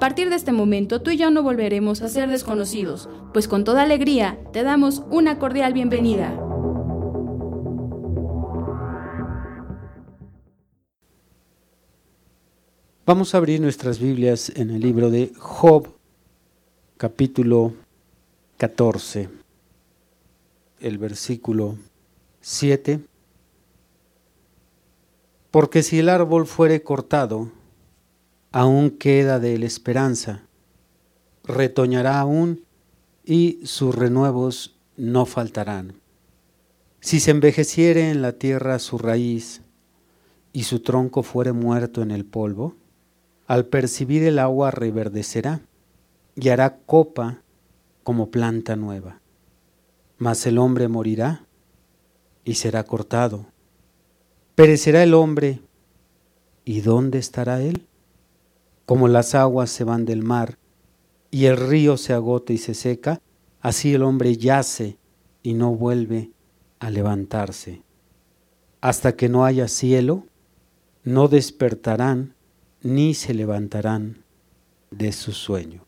A partir de este momento tú y yo no volveremos a ser desconocidos, pues con toda alegría te damos una cordial bienvenida. Vamos a abrir nuestras Biblias en el libro de Job, capítulo 14, el versículo 7. Porque si el árbol fuere cortado, aún queda de él esperanza. Retoñará aún y sus renuevos no faltarán. Si se envejeciere en la tierra su raíz y su tronco fuere muerto en el polvo, al percibir el agua reverdecerá y hará copa como planta nueva. Mas el hombre morirá y será cortado. Perecerá el hombre, ¿y dónde estará él? Como las aguas se van del mar y el río se agota y se seca, así el hombre yace y no vuelve a levantarse. Hasta que no haya cielo, no despertarán ni se levantarán de su sueño.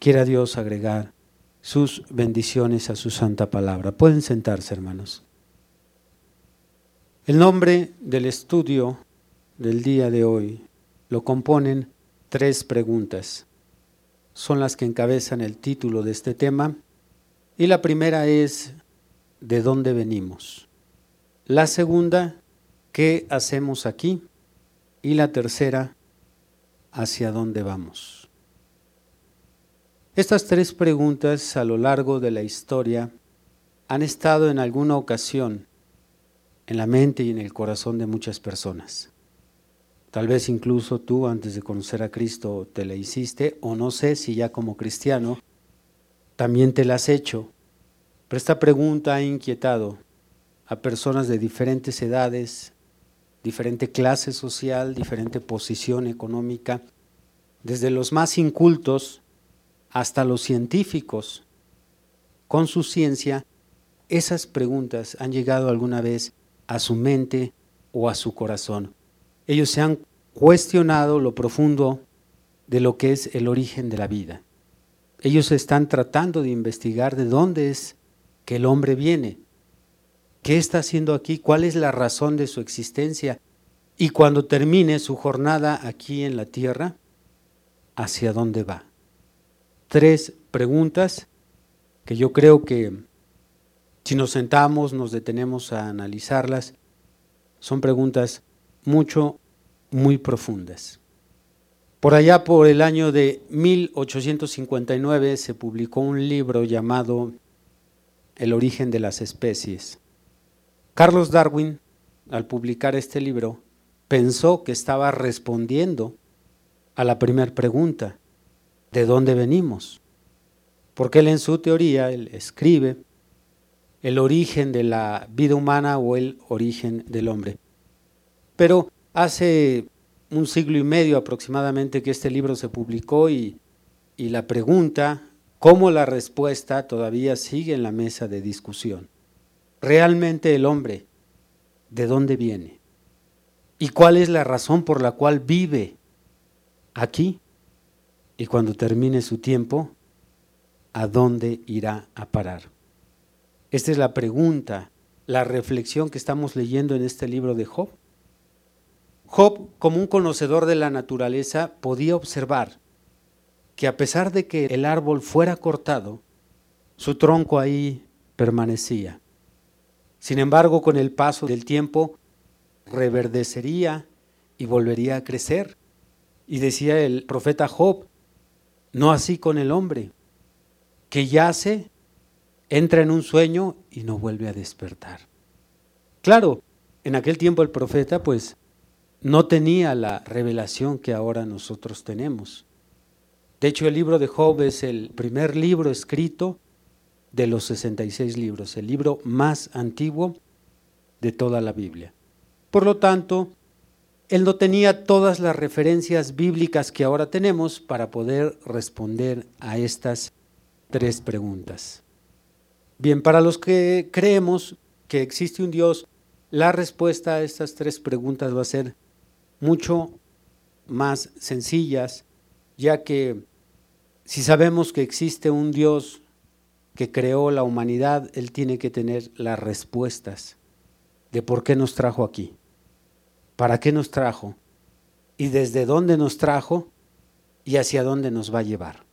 Quiera Dios agregar sus bendiciones a su santa palabra. Pueden sentarse, hermanos. El nombre del estudio del día de hoy lo componen tres preguntas. Son las que encabezan el título de este tema. Y la primera es, ¿de dónde venimos? La segunda, ¿qué hacemos aquí? Y la tercera, ¿hacia dónde vamos? Estas tres preguntas a lo largo de la historia han estado en alguna ocasión en la mente y en el corazón de muchas personas. Tal vez incluso tú antes de conocer a Cristo te la hiciste o no sé si ya como cristiano también te la has hecho. Pero esta pregunta ha inquietado a personas de diferentes edades, diferente clase social, diferente posición económica, desde los más incultos hasta los científicos. Con su ciencia, esas preguntas han llegado alguna vez a su mente o a su corazón ellos se han cuestionado lo profundo de lo que es el origen de la vida. Ellos están tratando de investigar de dónde es que el hombre viene, qué está haciendo aquí, cuál es la razón de su existencia y cuando termine su jornada aquí en la tierra, hacia dónde va. Tres preguntas que yo creo que si nos sentamos, nos detenemos a analizarlas, son preguntas mucho muy profundas. Por allá por el año de 1859 se publicó un libro llamado El origen de las especies. Carlos Darwin, al publicar este libro, pensó que estaba respondiendo a la primera pregunta, ¿de dónde venimos? Porque él en su teoría, él escribe el origen de la vida humana o el origen del hombre. Pero Hace un siglo y medio aproximadamente que este libro se publicó y, la pregunta, como la respuesta, todavía sigue en la mesa de discusión. Realmente el hombre, ¿de dónde viene? ¿Y cuál es la razón por la cual vive aquí? Y cuando termine su tiempo, ¿a dónde irá a parar? Esta es la pregunta, la reflexión que estamos leyendo en este libro de Job. Job, como un conocedor de la naturaleza, podía observar que a pesar de que el árbol fuera cortado, su tronco ahí permanecía. Sin embargo, con el paso del tiempo, reverdecería y volvería a crecer. Y decía el profeta Job, no así con el hombre. que yace, entra en un sueño y no vuelve a despertar. Claro, en aquel tiempo el profeta pues no tenía la revelación que ahora nosotros tenemos. De hecho, el libro de Job es el primer libro escrito de los 66 libros, el libro más antiguo de toda la Biblia. Por lo tanto, él no tenía todas las referencias bíblicas que ahora tenemos para poder responder a estas tres preguntas. Bien, para los que creemos que existe un Dios, la respuesta a estas tres preguntas va a ser mucho más sencillas, ya que si sabemos que existe un Dios que creó la humanidad, Él tiene que tener las respuestas de por qué nos trajo aquí, para qué nos trajo y desde dónde nos trajo y hacia dónde nos va a llevar.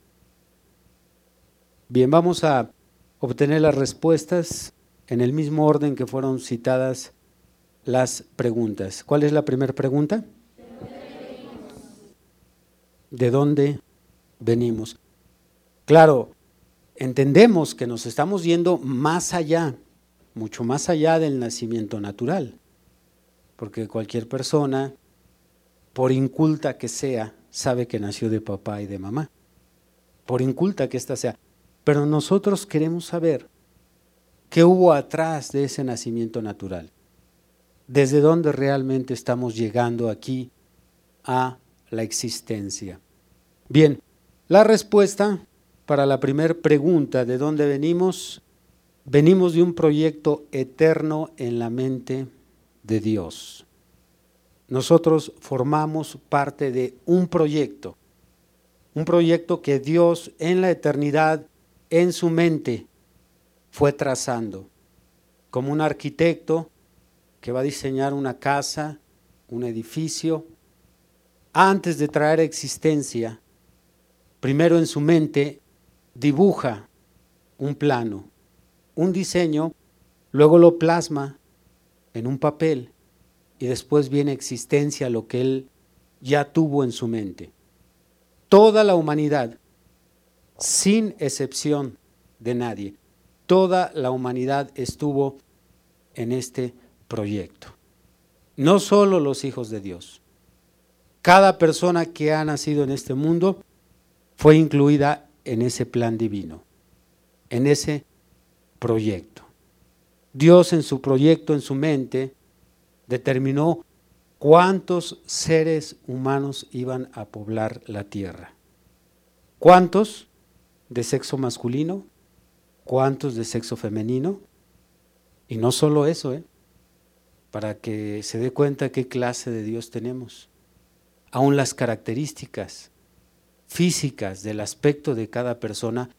Bien, vamos a obtener las respuestas en el mismo orden que fueron citadas las preguntas. ¿Cuál es la primera pregunta? ¿De dónde venimos? Claro, entendemos que nos estamos yendo más allá, mucho más allá del nacimiento natural, porque cualquier persona, por inculta que sea, sabe que nació de papá y de mamá, por inculta que ésta sea. Pero nosotros queremos saber qué hubo atrás de ese nacimiento natural, desde dónde realmente estamos llegando aquí a la existencia. Bien, la respuesta para la primera pregunta, ¿de dónde venimos? Venimos de un proyecto eterno en la mente de Dios. Nosotros formamos parte de un proyecto, un proyecto que Dios en la eternidad, en su mente, fue trazando, como un arquitecto que va a diseñar una casa, un edificio, antes de traer existencia, primero en su mente dibuja un plano, un diseño, luego lo plasma en un papel y después viene existencia lo que él ya tuvo en su mente. Toda la humanidad, sin excepción de nadie, toda la humanidad estuvo en este proyecto. No solo los hijos de Dios. Cada persona que ha nacido en este mundo fue incluida en ese plan divino, en ese proyecto. Dios en su proyecto, en su mente, determinó cuántos seres humanos iban a poblar la tierra. ¿Cuántos de sexo masculino? ¿Cuántos de sexo femenino? Y no solo eso, ¿eh? para que se dé cuenta qué clase de Dios tenemos. Aún las características físicas del aspecto de cada persona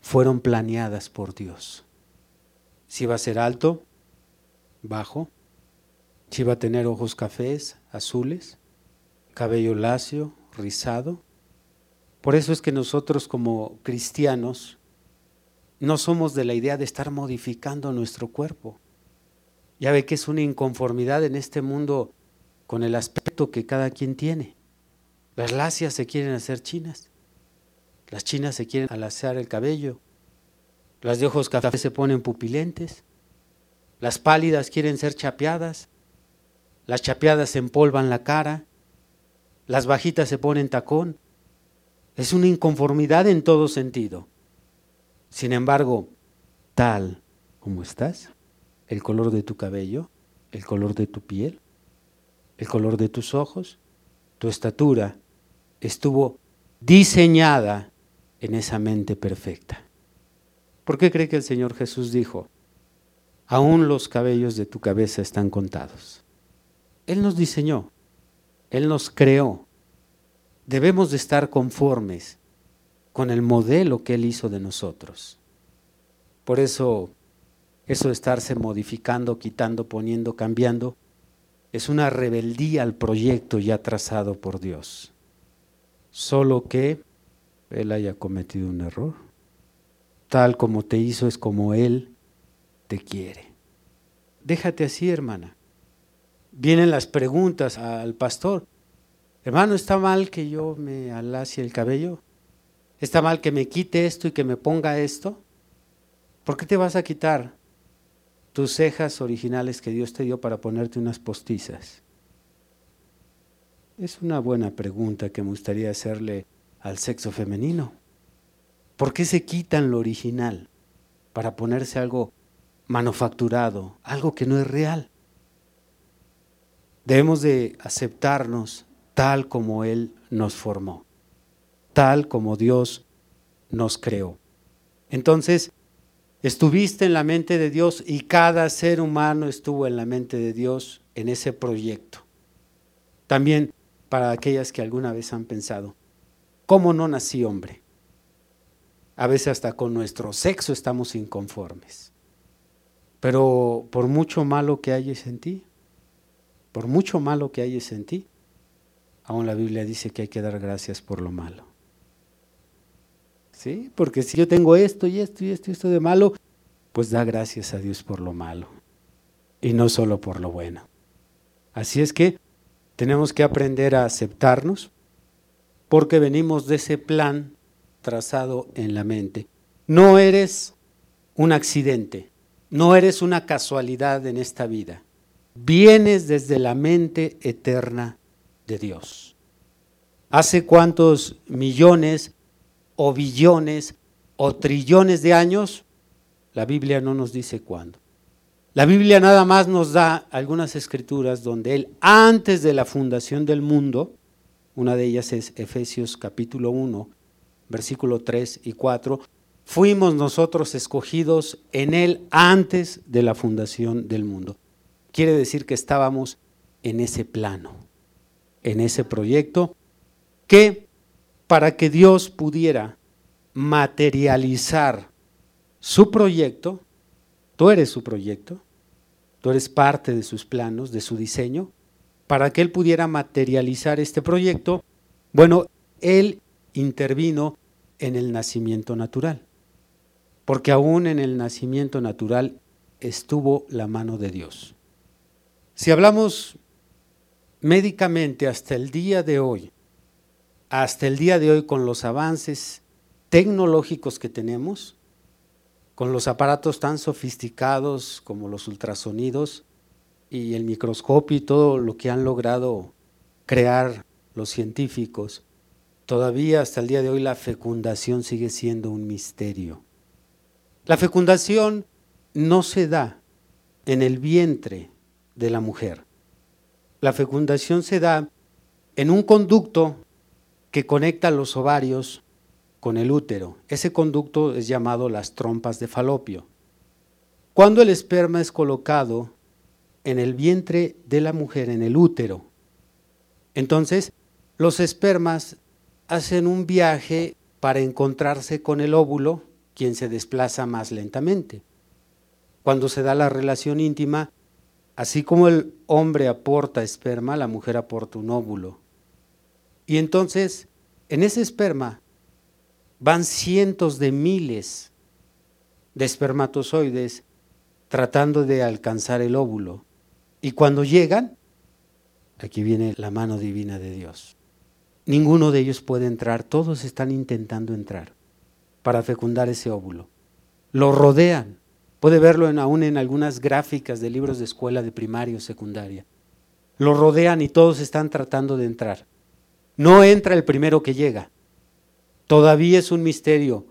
fueron planeadas por Dios. Si va a ser alto, bajo, si va a tener ojos cafés, azules, cabello lacio, rizado. Por eso es que nosotros como cristianos no somos de la idea de estar modificando nuestro cuerpo. Ya ve que es una inconformidad en este mundo con el aspecto que cada quien tiene. Las lacias se quieren hacer chinas. Las chinas se quieren alaciar el cabello. Las de ojos café se ponen pupilentes. Las pálidas quieren ser chapeadas. Las chapeadas se empolvan la cara. Las bajitas se ponen tacón. Es una inconformidad en todo sentido. Sin embargo, tal como estás, el color de tu cabello, el color de tu piel, el color de tus ojos, tu estatura, estuvo diseñada en esa mente perfecta. ¿Por qué cree que el Señor Jesús dijo, aún los cabellos de tu cabeza están contados? Él nos diseñó, Él nos creó. Debemos de estar conformes con el modelo que Él hizo de nosotros. Por eso, eso de estarse modificando, quitando, poniendo, cambiando, es una rebeldía al proyecto ya trazado por Dios solo que Él haya cometido un error. Tal como te hizo es como Él te quiere. Déjate así, hermana. Vienen las preguntas al pastor. Hermano, ¿está mal que yo me alacie el cabello? ¿Está mal que me quite esto y que me ponga esto? ¿Por qué te vas a quitar tus cejas originales que Dios te dio para ponerte unas postizas? Es una buena pregunta que me gustaría hacerle al sexo femenino. ¿Por qué se quitan lo original para ponerse algo manufacturado, algo que no es real? Debemos de aceptarnos tal como Él nos formó, tal como Dios nos creó. Entonces, estuviste en la mente de Dios y cada ser humano estuvo en la mente de Dios en ese proyecto. También para aquellas que alguna vez han pensado, ¿cómo no nací hombre? A veces hasta con nuestro sexo estamos inconformes. Pero por mucho malo que hayas en ti, por mucho malo que hayas en ti, aún la Biblia dice que hay que dar gracias por lo malo. ¿Sí? Porque si yo tengo esto y esto y esto y esto de malo, pues da gracias a Dios por lo malo y no solo por lo bueno. Así es que tenemos que aprender a aceptarnos porque venimos de ese plan trazado en la mente. No eres un accidente, no eres una casualidad en esta vida. Vienes desde la mente eterna de Dios. ¿Hace cuántos millones o billones o trillones de años? La Biblia no nos dice cuándo. La Biblia nada más nos da algunas escrituras donde Él, antes de la fundación del mundo, una de ellas es Efesios capítulo 1, versículo 3 y 4, fuimos nosotros escogidos en Él antes de la fundación del mundo. Quiere decir que estábamos en ese plano, en ese proyecto, que para que Dios pudiera materializar su proyecto, tú eres su proyecto, tú eres parte de sus planos, de su diseño, para que Él pudiera materializar este proyecto, bueno, Él intervino en el nacimiento natural, porque aún en el nacimiento natural estuvo la mano de Dios. Si hablamos médicamente hasta el día de hoy, hasta el día de hoy con los avances tecnológicos que tenemos, con los aparatos tan sofisticados como los ultrasonidos y el microscopio y todo lo que han logrado crear los científicos, Todavía hasta el día de hoy la fecundación sigue siendo un misterio. La fecundación no se da en el vientre de la mujer. La fecundación se da en un conducto que conecta los ovarios con el útero. Ese conducto es llamado las trompas de falopio. Cuando el esperma es colocado en el vientre de la mujer, en el útero, entonces los espermas hacen un viaje para encontrarse con el óvulo, quien se desplaza más lentamente. Cuando se da la relación íntima, así como el hombre aporta esperma, la mujer aporta un óvulo. Y entonces, en ese esperma van cientos de miles de espermatozoides tratando de alcanzar el óvulo. Y cuando llegan, aquí viene la mano divina de Dios. Ninguno de ellos puede entrar, todos están intentando entrar para fecundar ese óvulo. Lo rodean. Puede verlo aún en algunas gráficas de libros de escuela de primaria o secundaria. Lo rodean y todos están tratando de entrar. No entra el primero que llega. Todavía es un misterio.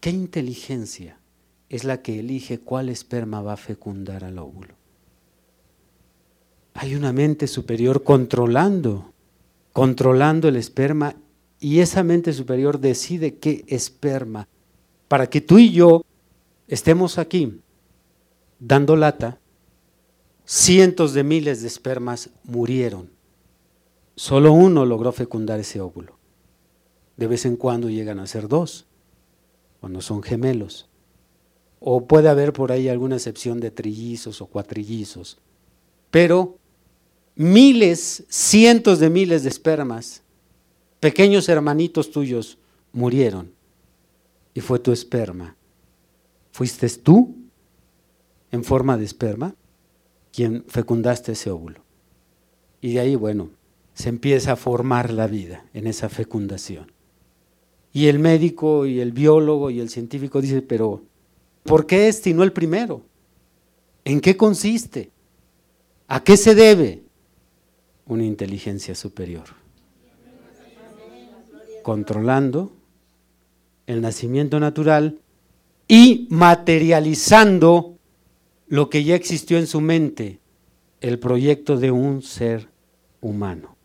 ¿Qué inteligencia es la que elige cuál esperma va a fecundar al óvulo? Hay una mente superior controlando controlando el esperma y esa mente superior decide qué esperma. Para que tú y yo estemos aquí dando lata, cientos de miles de espermas murieron. Solo uno logró fecundar ese óvulo. De vez en cuando llegan a ser dos, cuando son gemelos. O puede haber por ahí alguna excepción de trillizos o cuatrillizos. Pero miles, cientos de miles de espermas, pequeños hermanitos tuyos, murieron. Y fue tu esperma. Fuiste tú, en forma de esperma, quien fecundaste ese óvulo. Y de ahí, bueno, se empieza a formar la vida en esa fecundación. Y el médico y el biólogo y el científico dice, pero ¿por qué este y no el primero? ¿En qué consiste? ¿A qué se debe? Una inteligencia superior. Controlando el nacimiento natural y materializando lo que ya existió en su mente, el proyecto de un ser humano.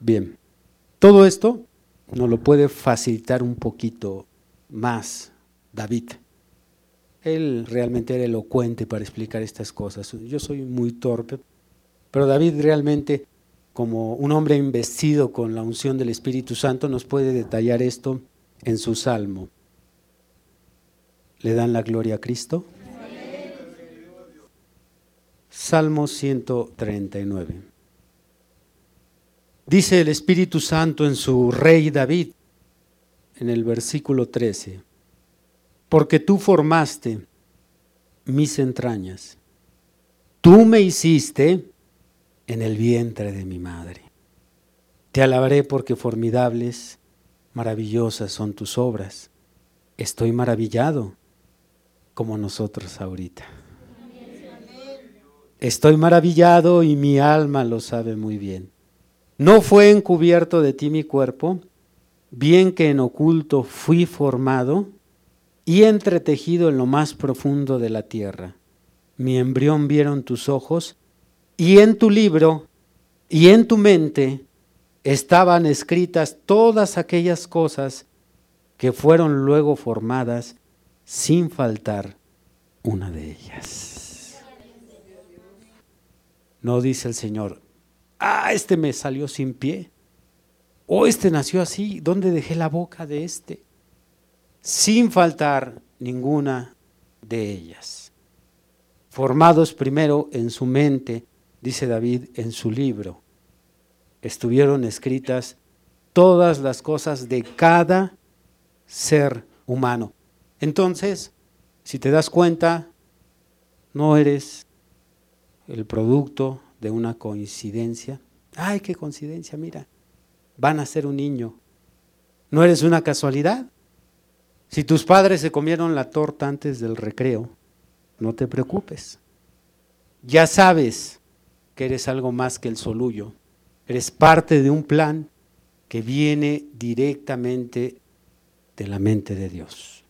Bien, todo esto nos lo puede facilitar un poquito más David. Él realmente era elocuente para explicar estas cosas. Yo soy muy torpe, pero David realmente, como un hombre investido con la unción del Espíritu Santo, nos puede detallar esto en su salmo. ¿Le dan la gloria a Cristo? Salmo 139. Dice el Espíritu Santo en su rey David, en el versículo 13, porque tú formaste mis entrañas, tú me hiciste en el vientre de mi madre. Te alabaré porque formidables, maravillosas son tus obras. Estoy maravillado como nosotros ahorita. Estoy maravillado y mi alma lo sabe muy bien. No fue encubierto de ti mi cuerpo, bien que en oculto fui formado y entretejido en lo más profundo de la tierra. Mi embrión vieron tus ojos, y en tu libro y en tu mente estaban escritas todas aquellas cosas que fueron luego formadas sin faltar una de ellas. No dice el Señor, ah, este me salió sin pie. O este nació así, ¿dónde dejé la boca de este? Sin faltar ninguna de ellas. Formados primero en su mente, dice David en su libro, estuvieron escritas todas las cosas de cada ser humano. Entonces, si te das cuenta, no eres el producto de una coincidencia. Ay, qué coincidencia, mira, van a ser un niño. No eres una casualidad. Si tus padres se comieron la torta antes del recreo, no te preocupes. Ya sabes que eres algo más que el soluyo. Eres parte de un plan que viene directamente de la mente de Dios.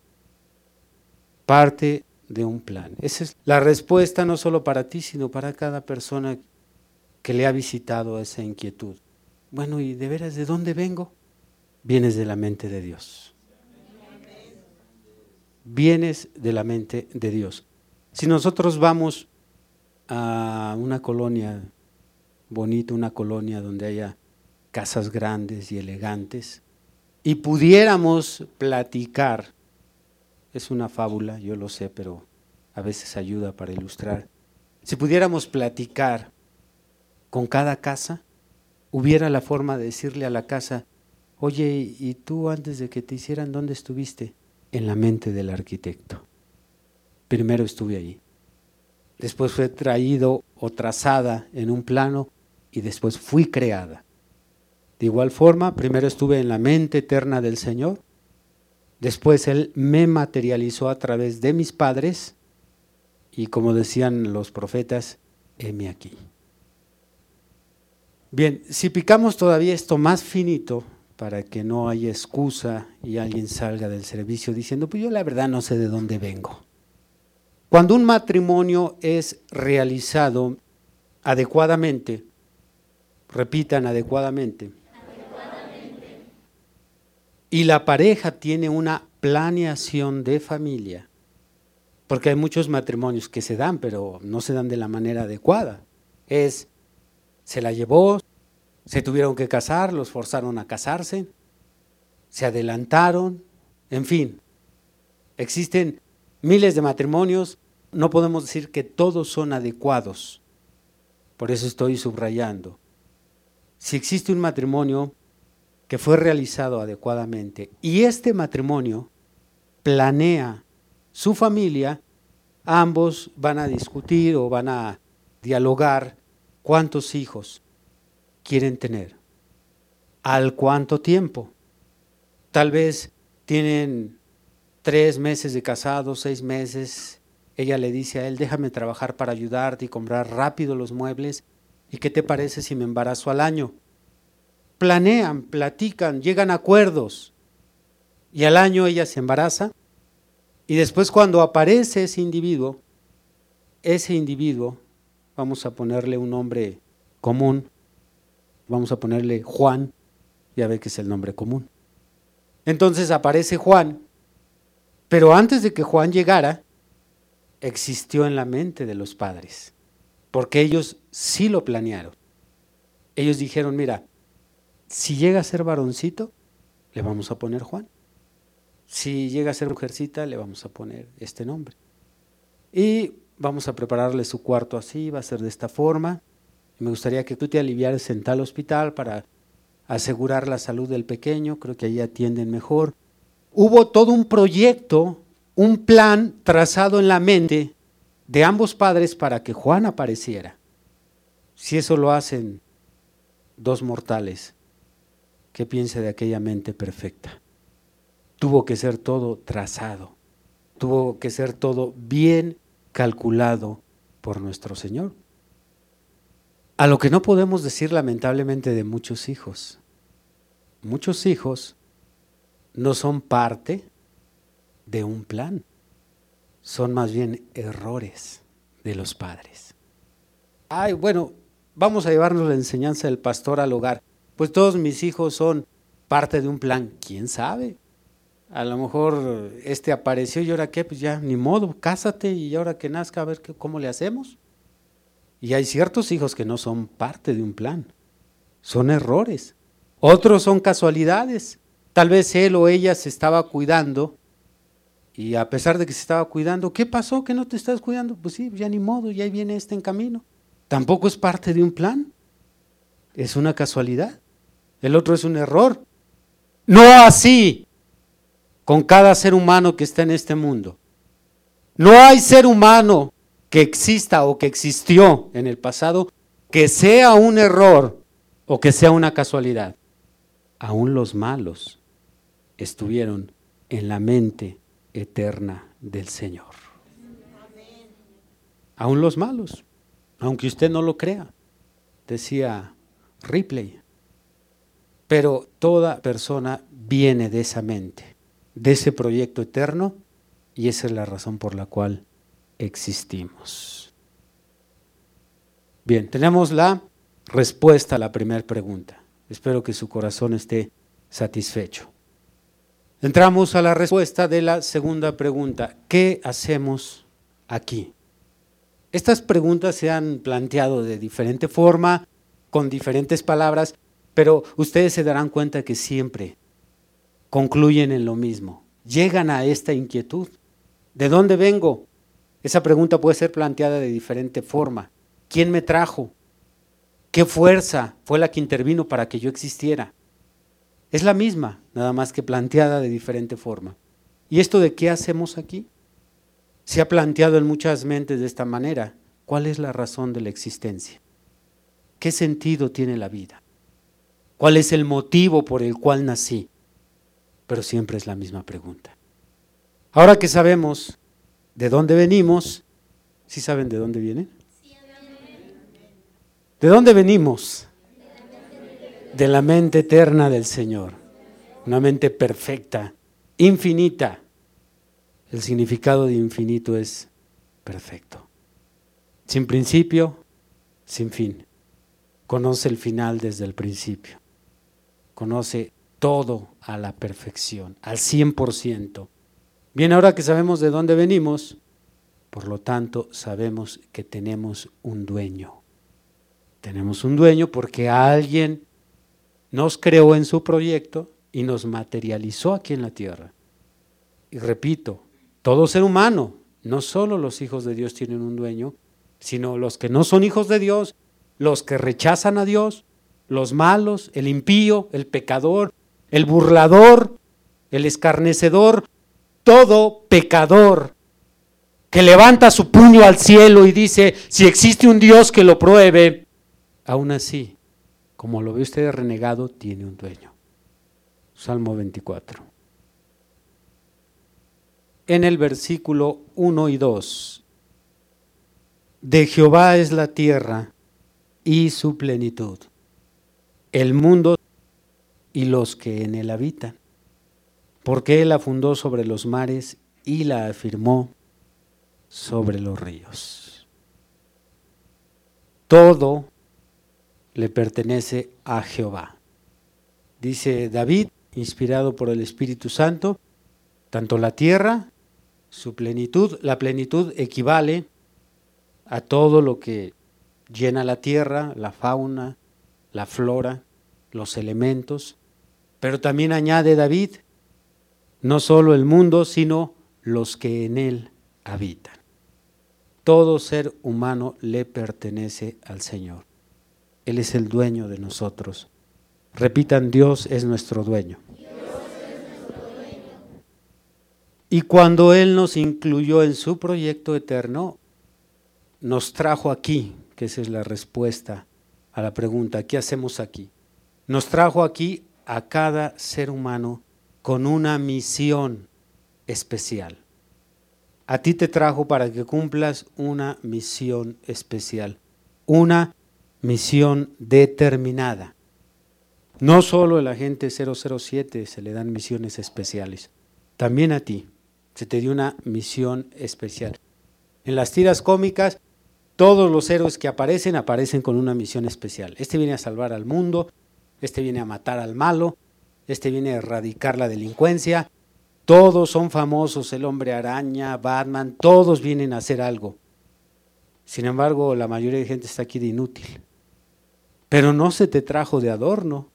Parte de un plan. Esa es la respuesta no solo para ti, sino para cada persona que le ha visitado esa inquietud. Bueno, ¿y de veras de dónde vengo? Vienes de la mente de Dios. Vienes de la mente de Dios. Si nosotros vamos a una colonia bonita, una colonia donde haya casas grandes y elegantes, y pudiéramos platicar es una fábula, yo lo sé, pero a veces ayuda para ilustrar. Si pudiéramos platicar con cada casa, hubiera la forma de decirle a la casa, oye, ¿y tú antes de que te hicieran dónde estuviste? En la mente del arquitecto. Primero estuve allí. Después fue traído o trazada en un plano y después fui creada. De igual forma, primero estuve en la mente eterna del Señor Después Él me materializó a través de mis padres y como decían los profetas, heme aquí. Bien, si picamos todavía esto más finito, para que no haya excusa y alguien salga del servicio diciendo, pues yo la verdad no sé de dónde vengo. Cuando un matrimonio es realizado adecuadamente, repitan adecuadamente, y la pareja tiene una planeación de familia, porque hay muchos matrimonios que se dan, pero no se dan de la manera adecuada. Es, se la llevó, se tuvieron que casar, los forzaron a casarse, se adelantaron, en fin. Existen miles de matrimonios, no podemos decir que todos son adecuados. Por eso estoy subrayando. Si existe un matrimonio que fue realizado adecuadamente y este matrimonio planea su familia, ambos van a discutir o van a dialogar cuántos hijos quieren tener, al cuánto tiempo tal vez tienen tres meses de casados, seis meses. Ella le dice a él, déjame trabajar para ayudarte y comprar rápido los muebles. ¿Y qué te parece si me embarazo al año? Planean, platican, llegan a acuerdos. Y al año ella se embaraza. Y después cuando aparece ese individuo, ese individuo, vamos a ponerle un nombre común, vamos a ponerle Juan, ya ve que es el nombre común. Entonces aparece Juan, pero antes de que Juan llegara, existió en la mente de los padres, porque ellos sí lo planearon. Ellos dijeron, mira, si llega a ser varoncito, le vamos a poner Juan. Si llega a ser mujercita, le vamos a poner este nombre. Y vamos a prepararle su cuarto así, va a ser de esta forma. Me gustaría que tú te aliviaras en tal hospital para asegurar la salud del pequeño, creo que ahí atienden mejor. Hubo todo un proyecto, un plan trazado en la mente de ambos padres para que Juan apareciera. Si eso lo hacen dos mortales, ¿qué piensa de aquella mente perfecta? Tuvo que ser todo trazado, tuvo que ser todo bien calculado por nuestro Señor. A lo que no podemos decir lamentablemente de muchos hijos. Muchos hijos no son parte de un plan, son más bien errores de los padres. Ay, bueno, vamos a llevarnos la enseñanza del pastor al hogar. Pues todos mis hijos son parte de un plan, ¿quién sabe? A lo mejor este apareció y ahora qué, pues ya ni modo, cásate y ahora que nazca a ver cómo le hacemos. Y hay ciertos hijos que no son parte de un plan, son errores. Otros son casualidades. Tal vez él o ella se estaba cuidando y a pesar de que se estaba cuidando, ¿qué pasó que no te estás cuidando? Pues sí, ya ni modo, ya viene este en camino. Tampoco es parte de un plan, es una casualidad. El otro es un error. No así con cada ser humano que está en este mundo. No hay ser humano que exista o que existió en el pasado que sea un error o que sea una casualidad. Aún los malos estuvieron en la mente eterna del Señor. Aún los malos, aunque usted no lo crea, decía Ripley. Pero toda persona viene de esa mente, de ese proyecto eterno, y esa es la razón por la cual existimos. Bien, tenemos la respuesta a la primera pregunta. Espero que su corazón esté satisfecho. Entramos a la respuesta de la segunda pregunta. ¿Qué hacemos aquí? Estas preguntas se han planteado de diferente forma, con diferentes palabras, pero ustedes se darán cuenta que siempre concluyen en lo mismo. Llegan a esta inquietud. ¿De dónde vengo? Esa pregunta puede ser planteada de diferente forma. ¿Quién me trajo? ¿Qué fuerza fue la que intervino para que yo existiera? Es la misma, nada más que planteada de diferente forma. ¿Y esto de qué hacemos aquí? Se ha planteado en muchas mentes de esta manera. ¿Cuál es la razón de la existencia? ¿Qué sentido tiene la vida? ¿Cuál es el motivo por el cual nací? Pero siempre es la misma pregunta. Ahora que sabemos de dónde venimos. ¿Sí saben de dónde vienen? ¿De dónde venimos? De la mente eterna del Señor. Una mente perfecta, infinita. El significado de infinito es perfecto. Sin principio, sin fin. Conoce el final desde el principio. Conoce todo a la perfección, al 100%. Bien, ahora que sabemos de dónde venimos, por lo tanto sabemos que tenemos un dueño. Tenemos un dueño porque alguien nos creó en su proyecto y nos materializó aquí en la tierra. Y repito, todo ser humano, no solo los hijos de Dios tienen un dueño, sino los que no son hijos de Dios, los que rechazan a Dios, los malos, el impío, el pecador, el burlador, el escarnecedor, todo pecador que levanta su puño al cielo y dice, si existe un Dios que lo pruebe, aún así, como lo ve usted renegado, tiene un dueño. Salmo 24. En el versículo 1 y 2, de Jehová es la tierra y su plenitud, el mundo y los que en él habitan, porque él la fundó sobre los mares y la afirmó sobre los ríos. Todo le pertenece a Jehová. Dice David, inspirado por el Espíritu Santo, tanto la tierra, su plenitud, la plenitud equivale a todo lo que llena la tierra, la fauna, la flora, los elementos, pero también añade David, no solo el mundo, sino los que en él habitan. Todo ser humano le pertenece al Señor. Él es el dueño de nosotros. Repitan, Dios es nuestro dueño. Y cuando Él nos incluyó en su proyecto eterno, nos trajo aquí, que esa es la respuesta a la pregunta, ¿qué hacemos aquí? Nos trajo aquí a cada ser humano con una misión especial. A ti te trajo para que cumplas una misión especial, una misión determinada. No solo el agente 007 se le dan misiones especiales, también a ti se te dio una misión especial. En las tiras cómicas, todos los héroes que aparecen aparecen con una misión especial. Este viene a salvar al mundo, este viene a matar al malo, este viene a erradicar la delincuencia. Todos son famosos, el hombre araña, Batman, todos vienen a hacer algo. Sin embargo, la mayoría de gente está aquí de inútil. Pero no se te trajo de adorno,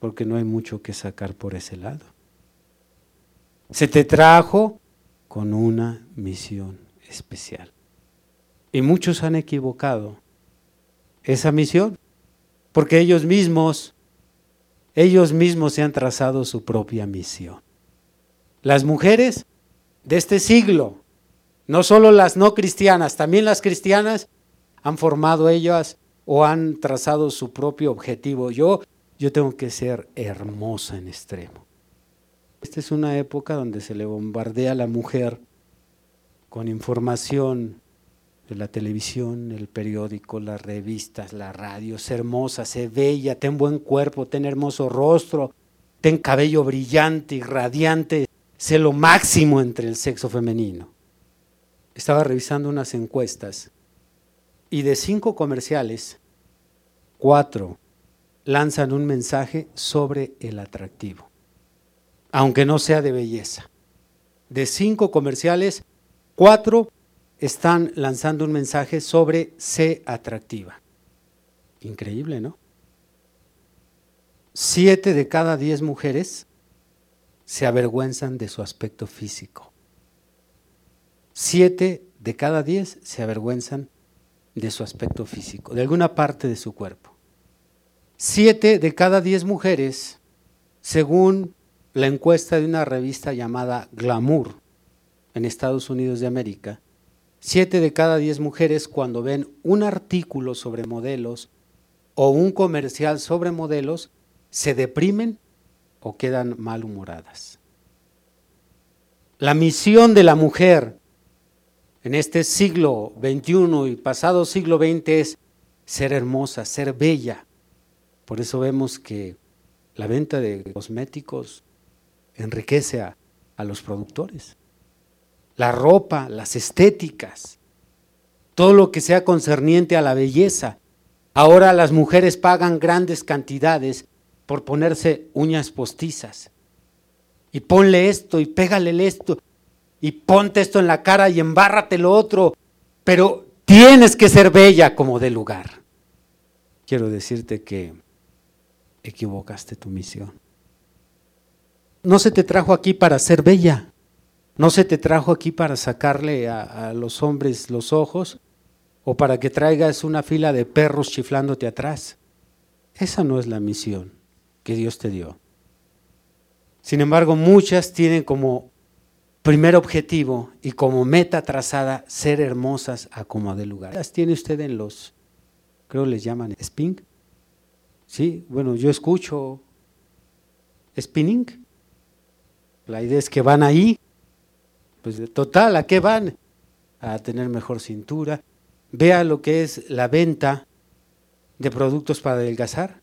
porque no hay mucho que sacar por ese lado. Se te trajo con una misión especial. Y muchos han equivocado esa misión, porque ellos mismos, ellos mismos se han trazado su propia misión. Las mujeres de este siglo, no solo las no cristianas, también las cristianas han formado ellas o han trazado su propio objetivo. Yo, yo tengo que ser hermosa en extremo. Esta es una época donde se le bombardea a la mujer con información la televisión, el periódico, las revistas, la radio, sé hermosa, sé bella, ten buen cuerpo, ten hermoso rostro, ten cabello brillante y radiante, sé lo máximo entre el sexo femenino. Estaba revisando unas encuestas y de cinco comerciales, cuatro lanzan un mensaje sobre el atractivo, aunque no sea de belleza. De cinco comerciales, cuatro están lanzando un mensaje sobre sé atractiva. Increíble, ¿no? Siete de cada diez mujeres se avergüenzan de su aspecto físico. Siete de cada diez se avergüenzan de su aspecto físico, de alguna parte de su cuerpo. Siete de cada diez mujeres, según la encuesta de una revista llamada Glamour en Estados Unidos de América, siete de cada diez mujeres cuando ven un artículo sobre modelos o un comercial sobre modelos, se deprimen o quedan malhumoradas. La misión de la mujer en este siglo XXI y pasado siglo XX es ser hermosa, ser bella. Por eso vemos que la venta de cosméticos enriquece a, a los productores. La ropa, las estéticas, todo lo que sea concerniente a la belleza. Ahora las mujeres pagan grandes cantidades por ponerse uñas postizas. Y ponle esto y pégale esto y ponte esto en la cara y embárrate lo otro, pero tienes que ser bella como de lugar. Quiero decirte que equivocaste tu misión. No se te trajo aquí para ser bella, no se te trajo aquí para sacarle a, a los hombres los ojos o para que traigas una fila de perros chiflándote atrás. Esa no es la misión que Dios te dio. Sin embargo, muchas tienen como primer objetivo y como meta trazada ser hermosas a como de lugar. Las tiene usted en los, creo les llaman spink. Sí, bueno, yo escucho spinning. La idea es que van ahí, pues total, ¿a qué van? A tener mejor cintura. Vea lo que es la venta de productos para adelgazar.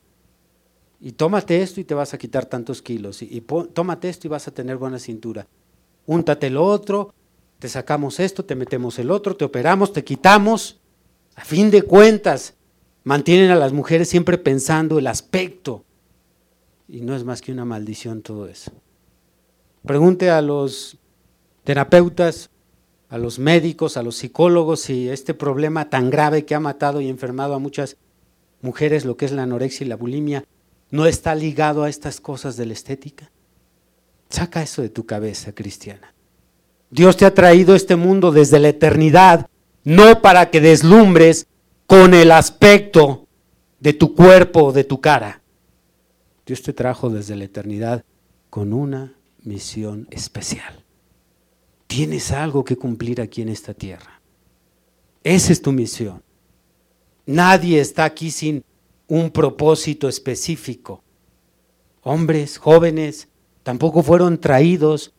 Y tómate esto y te vas a quitar tantos kilos. Y, tómate esto y vas a tener buena cintura. Úntate lo otro, te sacamos esto, te metemos el otro, te operamos, te quitamos. A fin de cuentas, mantienen a las mujeres siempre pensando el aspecto. Y no es más que una maldición todo eso. Pregunte a los terapeutas, a los médicos, a los psicólogos si este problema tan grave que ha matado y enfermado a muchas mujeres, lo que es la anorexia y la bulimia, no está ligado a estas cosas de la estética. Saca eso de tu cabeza, cristiana. Dios te ha traído este mundo desde la eternidad, no para que deslumbres con el aspecto de tu cuerpo o de tu cara. Dios te trajo desde la eternidad con una misión especial. Tienes algo que cumplir aquí en esta tierra. Esa es tu misión. Nadie está aquí sin un propósito específico. Hombres, jóvenes, tampoco fueron traídos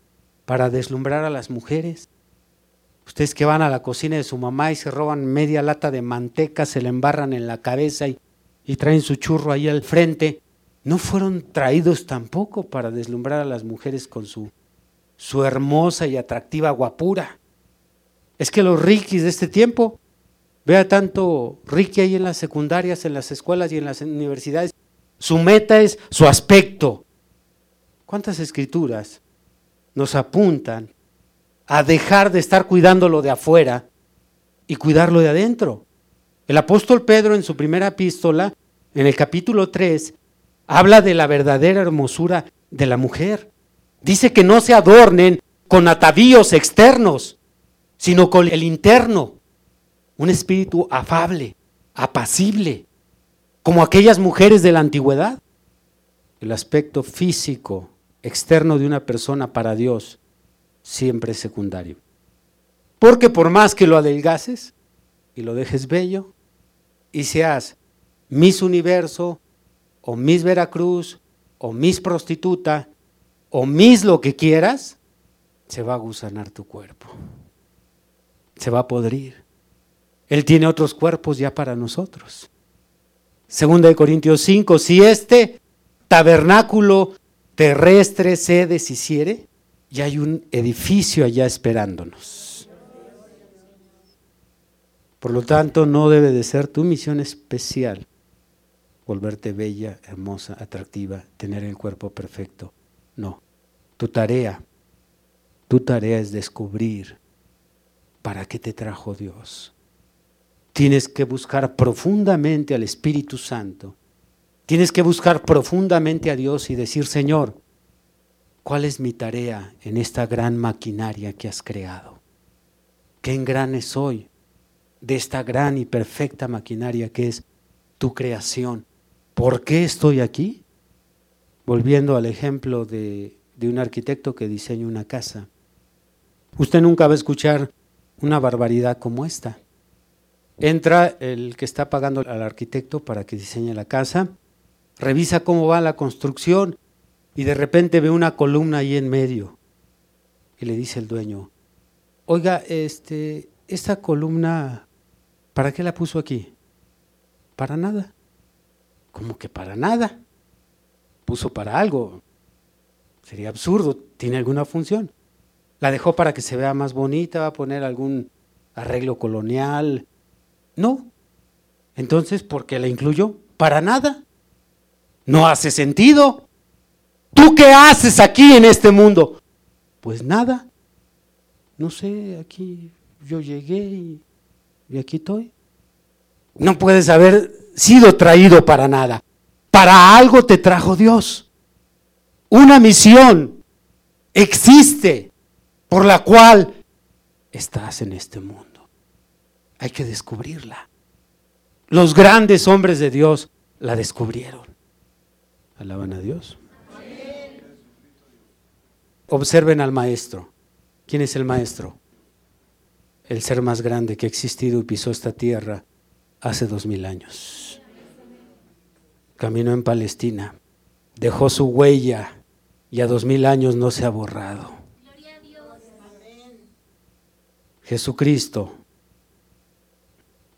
para deslumbrar a las mujeres. Ustedes que van a la cocina de su mamá y se roban media lata de manteca, se la embarran en la cabeza y, y traen su churro ahí al frente, no fueron traídos tampoco para deslumbrar a las mujeres con su, su hermosa y atractiva guapura. Es que los riquis de este tiempo, vea tanto riqui ahí en las secundarias, en las escuelas y en las universidades, su meta es su aspecto. ¿Cuántas escrituras nos apuntan a dejar de estar cuidando lo de afuera y cuidarlo de adentro? El apóstol Pedro en su primera epístola, en el capítulo 3, habla de la verdadera hermosura de la mujer. Dice que no se adornen con atavíos externos, sino con el interno. Un espíritu afable, apacible, como aquellas mujeres de la antigüedad. El aspecto físico externo de una persona para Dios siempre es secundario. Porque por más que lo adelgaces y lo dejes bello y seas Miss Universo, o Miss Veracruz, o Miss Prostituta, o Miss lo que quieras, se va a gusanar tu cuerpo. Se va a podrir. Él tiene otros cuerpos ya para nosotros. Segunda de Corintios 5, si este tabernáculo terrestre se deshiciere, ya hay un edificio allá esperándonos. Por lo tanto, no debe de ser tu misión especial volverte bella, hermosa, atractiva, tener el cuerpo perfecto. No. Tu tarea, tu tarea es descubrir para qué te trajo Dios. Tienes que buscar profundamente al Espíritu Santo. Tienes que buscar profundamente a Dios y decir, Señor, ¿cuál es mi tarea en esta gran maquinaria que has creado? ¿Qué engrane soy de esta gran y perfecta maquinaria que es tu creación? ¿Por qué estoy aquí? Volviendo al ejemplo de, un arquitecto que diseña una casa. Usted nunca va a escuchar una barbaridad como esta. Entra el que está pagando al arquitecto para que diseñe la casa, revisa cómo va la construcción y de repente ve una columna ahí en medio. Y le dice el dueño, oiga, este, esta columna, ¿para qué la puso aquí? Para nada. Como que para nada. Puso para algo. Sería absurdo. ¿Tiene alguna función? La dejó para que se vea más bonita, va a poner algún arreglo colonial. No. Entonces, ¿por qué la incluyó? Para nada. No hace sentido. ¿Tú qué haces aquí en este mundo? Pues nada. No sé, aquí yo llegué y, y aquí estoy. No puedes haber sido traído para nada. Para algo te trajo Dios. Una misión existe por la cual estás en este mundo. Hay que descubrirla. Los grandes hombres de Dios la descubrieron. Alaban a Dios. Observen al maestro. ¿Quién es el maestro? El ser más grande que ha existido y pisó esta tierra hace dos mil años. Caminó en Palestina, dejó su huella y a dos mil años no se ha borrado. Jesucristo,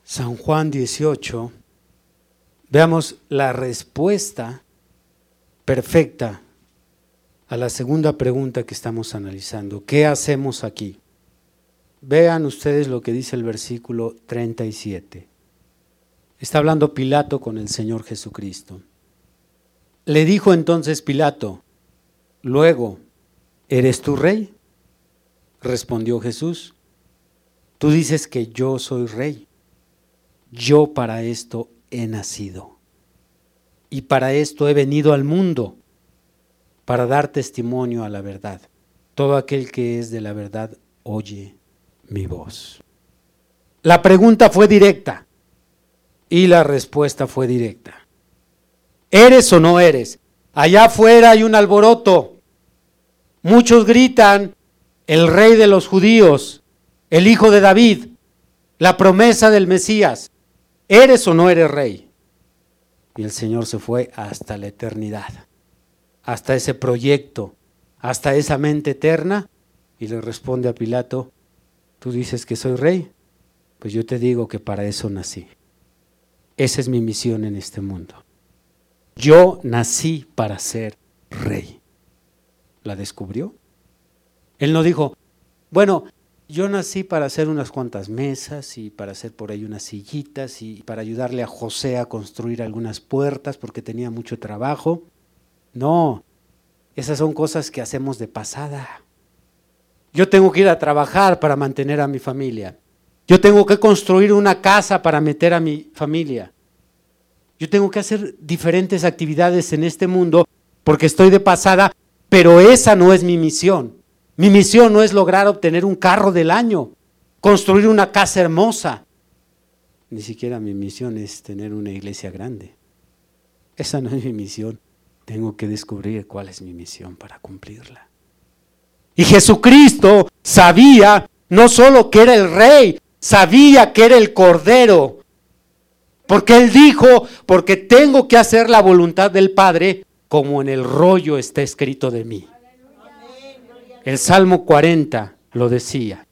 San Juan 18, veamos la respuesta perfecta a la segunda pregunta que estamos analizando. ¿Qué hacemos aquí? Vean ustedes lo que dice el versículo 37. Está hablando Pilato con el Señor Jesucristo. Le dijo entonces Pilato, luego, ¿eres tu rey? Respondió Jesús, tú dices que yo soy rey. Yo para esto he nacido. Y para esto he venido al mundo, para dar testimonio a la verdad. Todo aquel que es de la verdad oye mi voz. La pregunta fue directa y la respuesta fue directa. ¿Eres o no eres? Allá afuera hay un alboroto. Muchos gritan, el rey de los judíos, el hijo de David, la promesa del Mesías. ¿Eres o no eres rey? Y el Señor se fue hasta la eternidad, hasta ese proyecto, hasta esa mente eterna, y le responde a Pilato, ¿tú dices que soy rey? Pues yo te digo que para eso nací. Esa es mi misión en este mundo. Yo nací para ser rey. ¿La descubrió? Él no dijo, bueno, yo nací para hacer unas cuantas mesas y para hacer por ahí unas sillitas y para ayudarle a José a construir algunas puertas porque tenía mucho trabajo. No, esas son cosas que hacemos de pasada. Yo tengo que ir a trabajar para mantener a mi familia. Yo tengo que construir una casa para meter a mi familia. Yo tengo que hacer diferentes actividades en este mundo porque estoy de pasada, pero esa no es mi misión. Mi misión no es lograr obtener un carro del año, construir una casa hermosa. Ni siquiera mi misión es tener una iglesia grande. Esa no es mi misión. Tengo que descubrir cuál es mi misión para cumplirla. Y Jesucristo sabía no solo que era el rey, sabía que era el cordero. Porque él dijo, porque tengo que hacer la voluntad del Padre como en el rollo está escrito de mí. El Salmo 40 lo decía.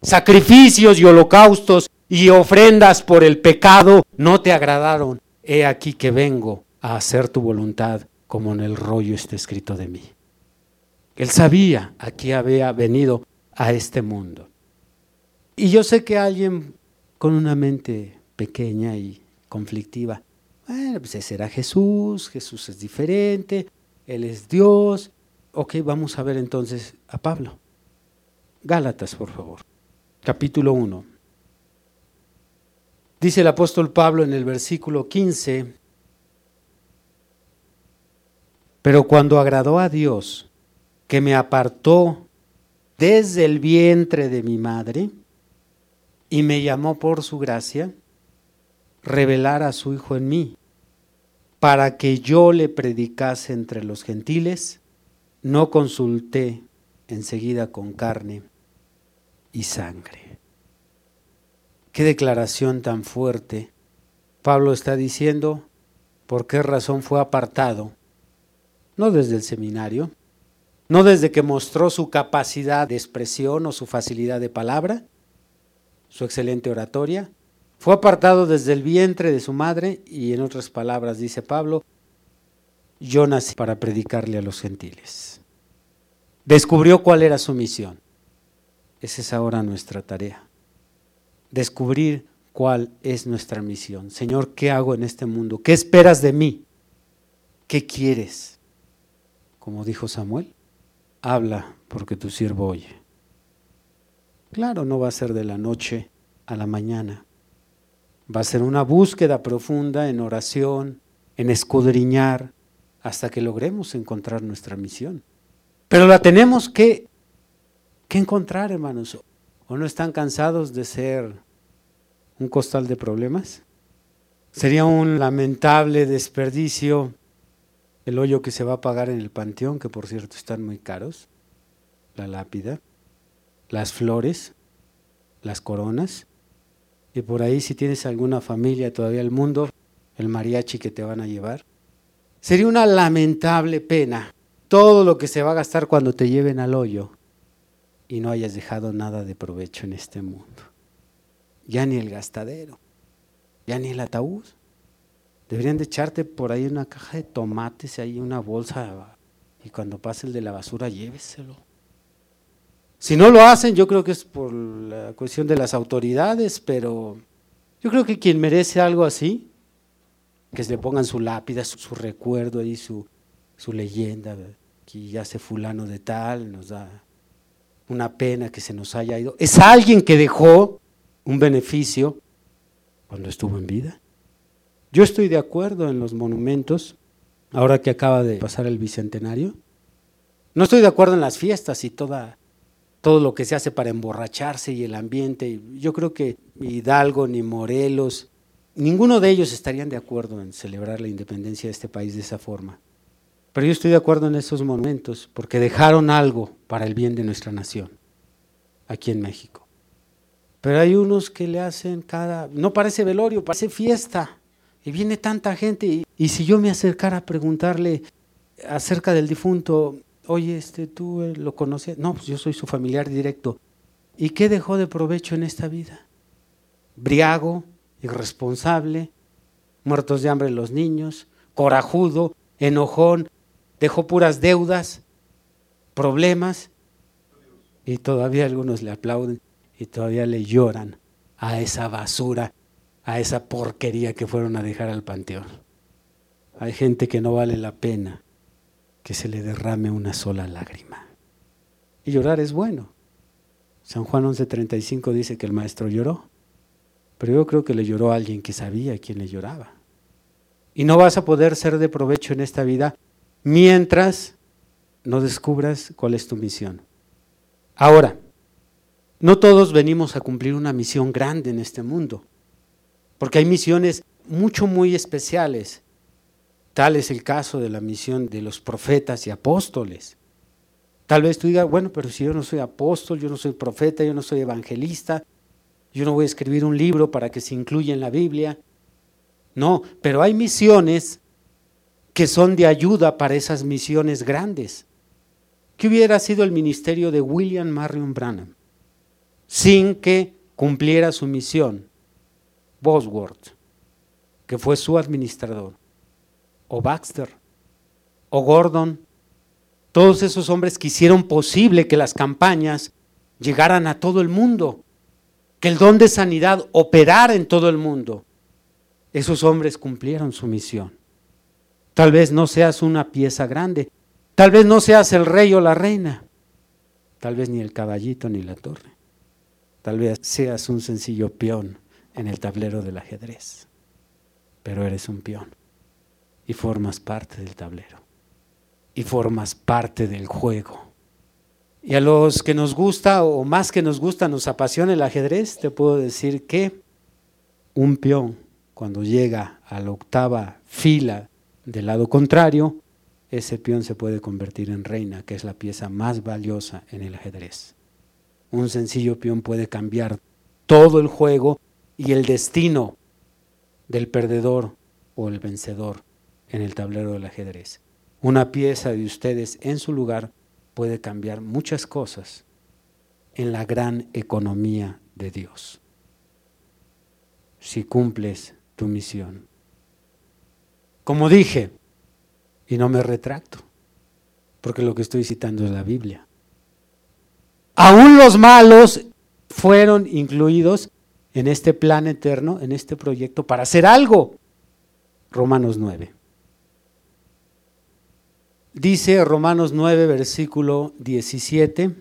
Sacrificios y holocaustos y ofrendas por el pecado no te agradaron. He aquí que vengo a hacer tu voluntad como en el rollo está escrito de mí. Él sabía a qué había venido a este mundo. Y yo sé que alguien con una mente pequeña y conflictiva, bueno, pues ese Jesús, Jesús es diferente, Él es Dios. Ok, vamos a ver entonces a Pablo. Gálatas, por favor, capítulo 1. Dice el apóstol Pablo en el versículo 15, pero cuando agradó a Dios, que me apartó desde el vientre de mi madre, y me llamó por su gracia, revelar a su Hijo en mí, para que yo le predicase entre los gentiles, no consulté enseguida con carne y sangre. Qué declaración tan fuerte. Pablo está diciendo por qué razón fue apartado, no desde el seminario, no desde que mostró su capacidad de expresión o su facilidad de palabra, su excelente oratoria. Fue apartado desde el vientre de su madre y en otras palabras dice Pablo, yo nací para predicarle a los gentiles. Descubrió cuál era su misión. Esa es ahora nuestra tarea. Descubrir cuál es nuestra misión. Señor, ¿qué hago en este mundo? ¿Qué esperas de mí? ¿Qué quieres? Como dijo Samuel, habla porque tu siervo oye. Claro, no va a ser de la noche a la mañana. Va a ser una búsqueda profunda en oración, en escudriñar, hasta que logremos encontrar nuestra misión. Pero la tenemos que, que encontrar, hermanos. ¿O no están cansados de ser un costal de problemas? Sería un lamentable desperdicio el hoyo que se va a pagar en el panteón, que por cierto están muy caros, la lápida las flores, las coronas, y por ahí si tienes alguna familia todavía el mundo, el mariachi que te van a llevar. Sería una lamentable pena todo lo que se va a gastar cuando te lleven al hoyo y no hayas dejado nada de provecho en este mundo. Ya ni el gastadero, ya ni el ataúd. Deberían de echarte por ahí una caja de tomates, ahí una bolsa, y cuando pase el de la basura, lléveselo. Si no lo hacen, yo creo que es por la cuestión de las autoridades, pero yo creo que quien merece algo así, que se le pongan su lápida, su, recuerdo ahí, su, su leyenda, que ya se fulano de tal, nos da una pena que se nos haya ido. Es alguien que dejó un beneficio cuando estuvo en vida. Yo estoy de acuerdo en los monumentos, ahora que acaba de pasar el bicentenario. No estoy de acuerdo en las fiestas y toda, todo lo que se hace para emborracharse y el ambiente. Yo creo que Hidalgo ni Morelos, ninguno de ellos estarían de acuerdo en celebrar la independencia de este país de esa forma. Pero yo estoy de acuerdo en esos momentos porque dejaron algo para el bien de nuestra nación, aquí en México. Pero hay unos que le hacen cada, no parece velorio, parece fiesta. Y viene tanta gente y, y si yo me acercara a preguntarle acerca del difunto, oye, este, ¿tú eh, lo conoces? No, pues yo soy su familiar directo. ¿Y qué dejó de provecho en esta vida? Briago, irresponsable, muertos de hambre los niños, corajudo, enojón, dejó puras deudas, problemas, y todavía algunos le aplauden y todavía le lloran a esa basura, a esa porquería que fueron a dejar al panteón. Hay gente que no vale la pena que se le derrame una sola lágrima. Y llorar es bueno. San Juan 11:35 dice que el maestro lloró, pero yo creo que le lloró a alguien que sabía quién le lloraba. Y no vas a poder ser de provecho en esta vida mientras no descubras cuál es tu misión. Ahora, no todos venimos a cumplir una misión grande en este mundo, porque hay misiones mucho, muy especiales. Tal es el caso de la misión de los profetas y apóstoles. Tal vez tú digas, bueno, pero si yo no soy apóstol, yo no soy profeta, yo no soy evangelista, yo no voy a escribir un libro para que se incluya en la Biblia. No, pero hay misiones que son de ayuda para esas misiones grandes. ¿Qué hubiera sido el ministerio de William Marion Branham sin que cumpliera su misión? Bosworth, que fue su administrador, o Baxter, o Gordon, todos esos hombres que hicieron posible que las campañas llegaran a todo el mundo, que el don de sanidad operara en todo el mundo. Esos hombres cumplieron su misión. Tal vez no seas una pieza grande. Tal vez no seas el rey o la reina. Tal vez ni el caballito ni la torre. Tal vez seas un sencillo peón en el tablero del ajedrez. Pero eres un peón y formas parte del tablero. Y formas parte del juego. Y a los que nos gusta, o más que nos gusta, nos apasiona el ajedrez, te puedo decir que un peón, cuando llega a la octava fila del lado contrario, ese peón se puede convertir en reina, que es la pieza más valiosa en el ajedrez. Un sencillo peón puede cambiar todo el juego y el destino del perdedor o el vencedor en el tablero del ajedrez. Una pieza de ustedes en su lugar puede cambiar muchas cosas en la gran economía de Dios. Si cumples tu misión. Como dije, y no me retracto, porque lo que estoy citando es la Biblia. Aún los malos fueron incluidos en este plan eterno, en este proyecto, para hacer algo. Romanos 9. Dice Romanos 9, versículo 17,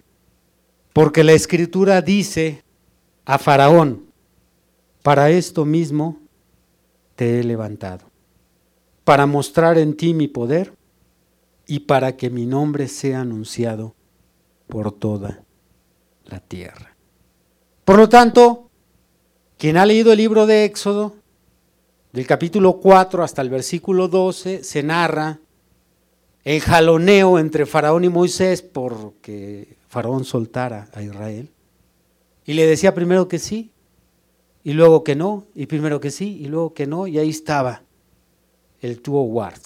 porque la escritura dice a Faraón, para esto mismo te he levantado para mostrar en ti mi poder y para que mi nombre sea anunciado por toda la tierra. Por lo tanto, quien ha leído el libro de Éxodo, del capítulo 4 hasta el versículo 12, se narra el jaloneo entre Faraón y Moisés porque Faraón soltara a Israel. Y le decía primero que sí, y luego que no, y primero que sí, y luego que no, y ahí estaba el tuo guard,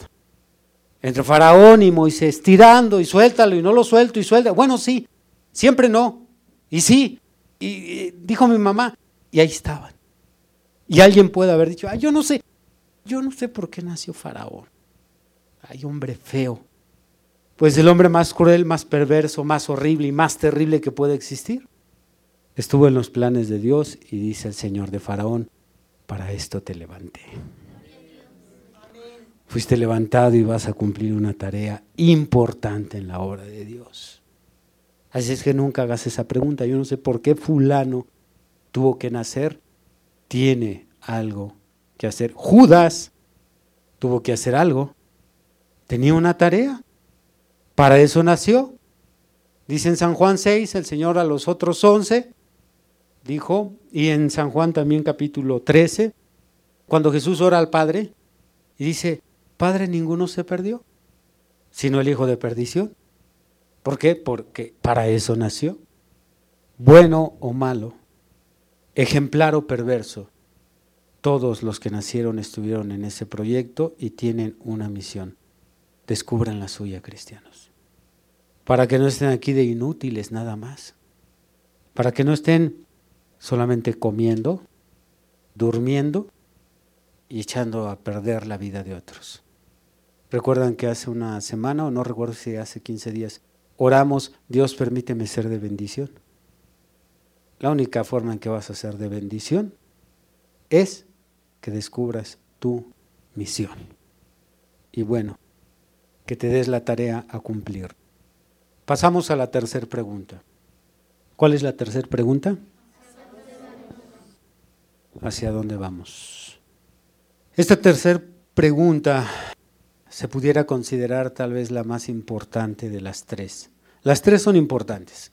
entre Faraón y Moisés, tirando y suéltalo y no lo suelto y suelta. Bueno, sí, siempre no. Y sí, y, dijo mi mamá, y ahí estaban. Y alguien puede haber dicho, yo no sé, yo no sé por qué nació Faraón. Ay, hombre feo. Pues el hombre más cruel, más perverso, más horrible y más terrible que puede existir. Estuvo en los planes de Dios y dice el Señor de Faraón, para esto te levanté. Fuiste levantado y vas a cumplir una tarea importante en la obra de Dios. Así es que nunca hagas esa pregunta. Yo no sé por qué fulano tuvo que nacer. Tiene algo que hacer. Judas tuvo que hacer algo. Tenía una tarea. Para eso nació. Dice en San Juan 6, el Señor a los otros 11, dijo, y en San Juan también capítulo 13, cuando Jesús ora al Padre, y dice, Padre, ninguno se perdió, sino el hijo de perdición. ¿Por qué? Porque para eso nació. Bueno o malo, ejemplar o perverso, todos los que nacieron estuvieron en ese proyecto y tienen una misión. Descubran la suya, cristianos. Para que no estén aquí de inútiles nada más. Para que no estén solamente comiendo, durmiendo y echando a perder la vida de otros. Recuerdan que hace una semana, o no recuerdo si hace 15 días, oramos, Dios permíteme ser de bendición. La única forma en que vas a ser de bendición es que descubras tu misión. Y bueno, que te des la tarea a cumplir. Pasamos a la tercera pregunta. ¿Cuál es la tercera pregunta? ¿Hacia dónde vamos? Esta tercera pregunta se pudiera considerar tal vez la más importante de las tres. Las tres son importantes.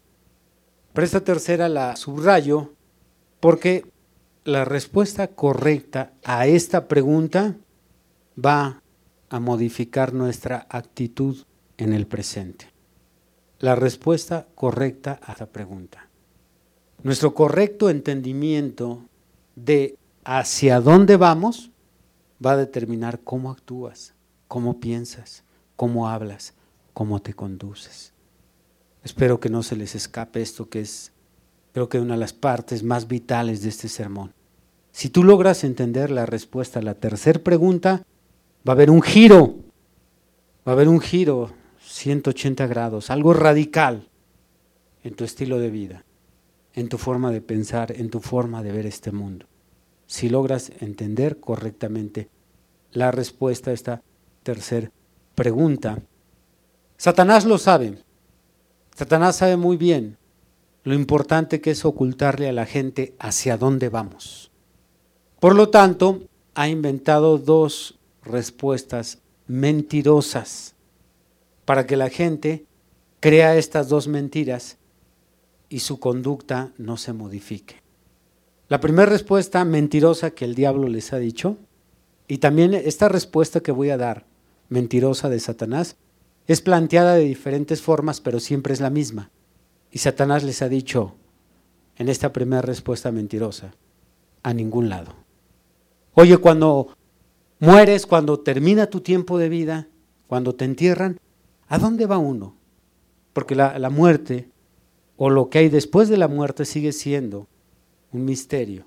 Pero esta tercera la subrayo porque la respuesta correcta a esta pregunta va a modificar nuestra actitud en el presente. La respuesta correcta a esta pregunta. Nuestro correcto entendimiento de hacia dónde vamos va a determinar cómo actúas cómo piensas, cómo hablas, cómo te conduces. Espero que no se les escape esto que es, creo que una de las partes más vitales de este sermón. Si tú logras entender la respuesta a la tercera pregunta, va a haber un giro, va a haber un giro 180 grados, algo radical en tu estilo de vida, en tu forma de pensar, en tu forma de ver este mundo. Si logras entender correctamente la respuesta a esta Tercer pregunta. Satanás lo sabe. Satanás sabe muy bien lo importante que es ocultarle a la gente hacia dónde vamos. Por lo tanto, ha inventado dos respuestas mentirosas para que la gente crea estas dos mentiras y su conducta no se modifique. La primera respuesta mentirosa que el diablo les ha dicho, y también esta respuesta que voy a dar, mentirosa de Satanás es planteada de diferentes formas, pero siempre es la misma. Y Satanás les ha dicho en esta primera respuesta mentirosa, a ningún lado. Oye, cuando mueres, cuando termina tu tiempo de vida, cuando te entierran, ¿a dónde va uno? Porque la, muerte o lo que hay después de la muerte sigue siendo un misterio,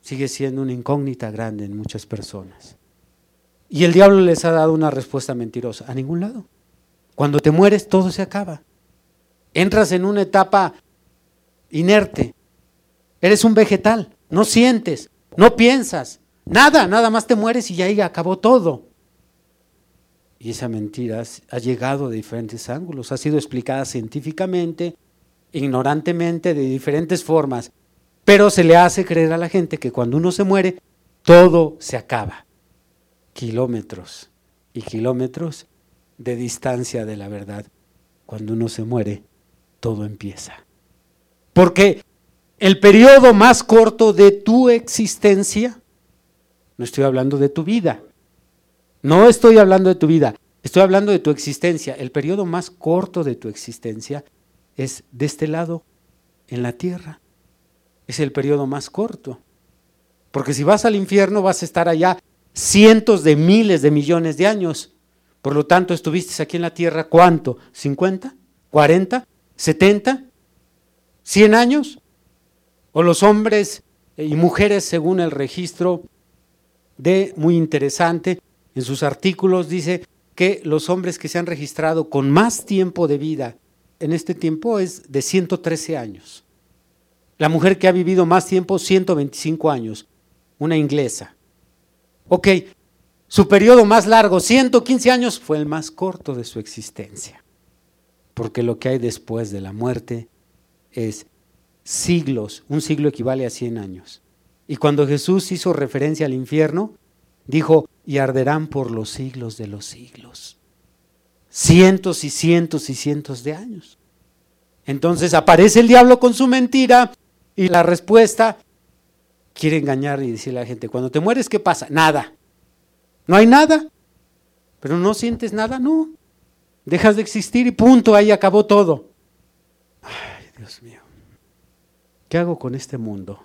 sigue siendo una incógnita grande en muchas personas. Y el diablo les ha dado una respuesta mentirosa. A ningún lado. Cuando te mueres, todo se acaba. Entras en una etapa inerte. Eres un vegetal. No sientes, no piensas. Nada, nada más te mueres y ahí acabó todo. Y esa mentira ha llegado de diferentes ángulos, ha sido explicada científicamente, ignorantemente, de diferentes formas. Pero se le hace creer a la gente que cuando uno se muere, todo se acaba kilómetros y kilómetros de distancia de la verdad. Cuando uno se muere, todo empieza. Porque el periodo más corto de tu existencia, no estoy hablando de tu vida, no estoy hablando de tu vida, estoy hablando de tu existencia. El periodo más corto de tu existencia es de este lado, en la tierra. Es el periodo más corto. Porque si vas al infierno vas a estar allá cientos de miles de millones de años, Por lo tanto, estuviste aquí en la tierra, ¿cuánto? ¿50? ¿40? ¿70? ¿100 años? ¿O los hombres y mujeres, según el registro de, muy interesante, en sus artículos dice que los hombres que se han registrado con más tiempo de vida en este tiempo es de 113 años. La mujer que ha vivido más tiempo, 125 años, una inglesa. Ok, su periodo más largo, 115 años, fue el más corto de su existencia. Porque lo que hay después de la muerte es siglos. Un siglo equivale a 100 años. Y cuando Jesús hizo referencia al infierno, dijo, y arderán por los siglos de los siglos. Cientos y cientos y cientos de años. Entonces aparece el diablo con su mentira y la respuesta quiere engañar y decirle a la gente, cuando te mueres, ¿qué pasa? Nada. No hay nada. Pero no sientes nada, no. Dejas de existir y punto, ahí acabó todo. Ay, Dios mío. ¿Qué hago con este mundo?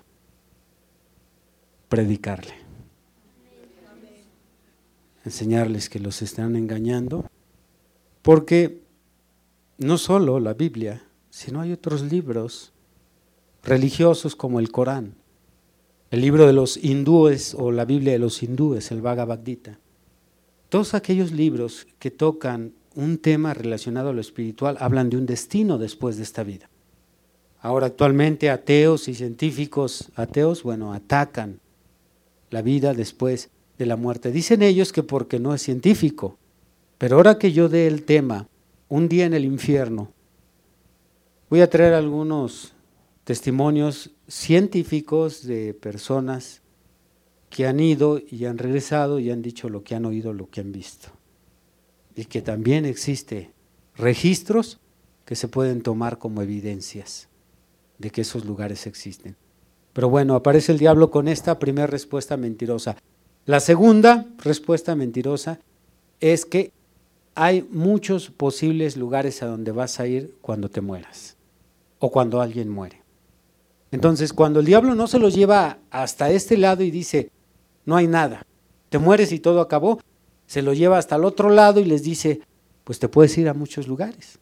Predicarle. Enseñarles que los están engañando. Porque no solo la Biblia, sino hay otros libros religiosos como el Corán el libro de los hindúes o la Biblia de los hindúes, el Bhagavad Gita. Todos aquellos libros que tocan un tema relacionado a lo espiritual hablan de un destino después de esta vida. Ahora actualmente ateos y científicos ateos, bueno, atacan la vida después de la muerte. Dicen ellos que porque no es científico. Pero ahora que yo dé el tema, un día en el infierno, voy a traer algunos testimonios científicos de personas que han ido y han regresado y han dicho lo que han oído, lo que han visto. Y que también existe registros que se pueden tomar como evidencias de que esos lugares existen. Pero bueno, aparece el diablo con esta primera respuesta mentirosa. La segunda respuesta mentirosa es que hay muchos posibles lugares a donde vas a ir cuando te mueras o cuando alguien muere. Entonces, cuando el diablo no se los lleva hasta este lado y dice, no hay nada, te mueres y todo acabó, se lo lleva hasta el otro lado y les dice, pues te puedes ir a muchos lugares.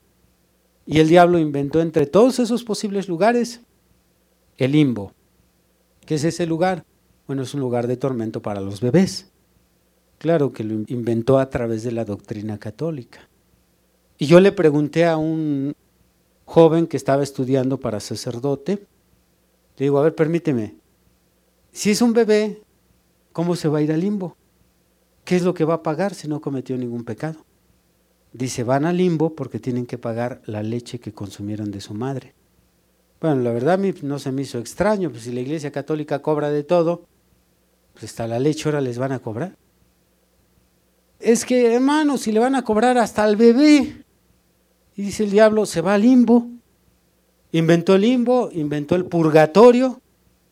Y el diablo inventó entre todos esos posibles lugares el limbo. ¿Qué es ese lugar? Bueno, es un lugar de tormento para los bebés. Claro que lo inventó a través de la doctrina católica. Y yo le pregunté a un joven que estaba estudiando para sacerdote, le digo, a ver, permíteme. Si es un bebé, ¿cómo se va a ir al limbo? ¿Qué es lo que va a pagar si no cometió ningún pecado? Dice, van al limbo porque tienen que pagar la leche que consumieron de su madre. Bueno, la verdad no se me hizo extraño, pues si la iglesia católica cobra de todo, pues hasta la leche ahora les van a cobrar. Es que, hermano, si le van a cobrar hasta al bebé, y dice el diablo, se va al limbo. Inventó el limbo, inventó el purgatorio,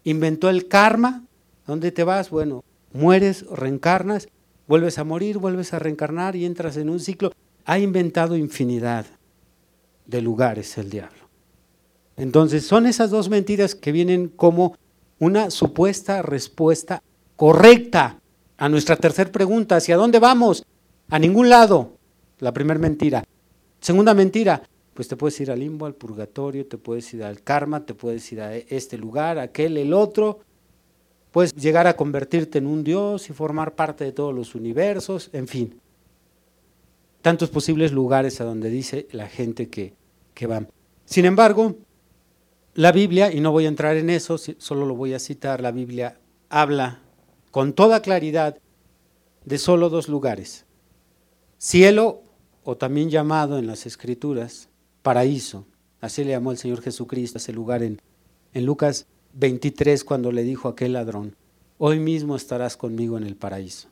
inventó el karma. ¿Dónde te vas? Bueno, mueres, reencarnas, vuelves a morir, vuelves a reencarnar y entras en un ciclo. Ha inventado infinidad de lugares el diablo. Entonces son esas dos mentiras que vienen como una supuesta respuesta correcta a nuestra tercera pregunta, ¿hacia dónde vamos? A ningún lado. La primera mentira. Segunda mentira, pues te puedes ir al limbo, al purgatorio, te puedes ir al karma, te puedes ir a este lugar, aquel, el otro. Puedes llegar a convertirte en un dios y formar parte de todos los universos, en fin. Tantos posibles lugares a donde dice la gente que, que van. Sin embargo, la Biblia, y no voy a entrar en eso, solo lo voy a citar, la Biblia habla con toda claridad de solo dos lugares. Cielo, o también llamado en las escrituras, paraíso. Así le llamó el Señor Jesucristo a ese lugar en, en Lucas 23 cuando le dijo a aquel ladrón, hoy mismo estarás conmigo en el paraíso.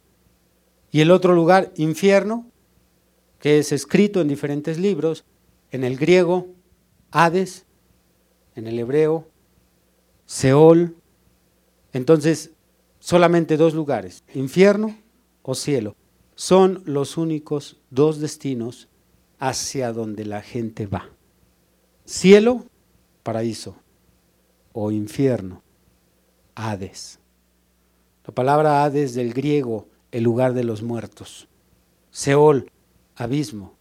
Y el otro lugar, infierno, que es escrito en diferentes libros, en el griego, Hades, en el hebreo, Seol. Entonces, solamente dos lugares, infierno o cielo, son los únicos dos destinos hacia donde la gente va. Cielo, paraíso, o infierno, Hades. La palabra Hades del griego, el lugar de los muertos. Seol, abismo.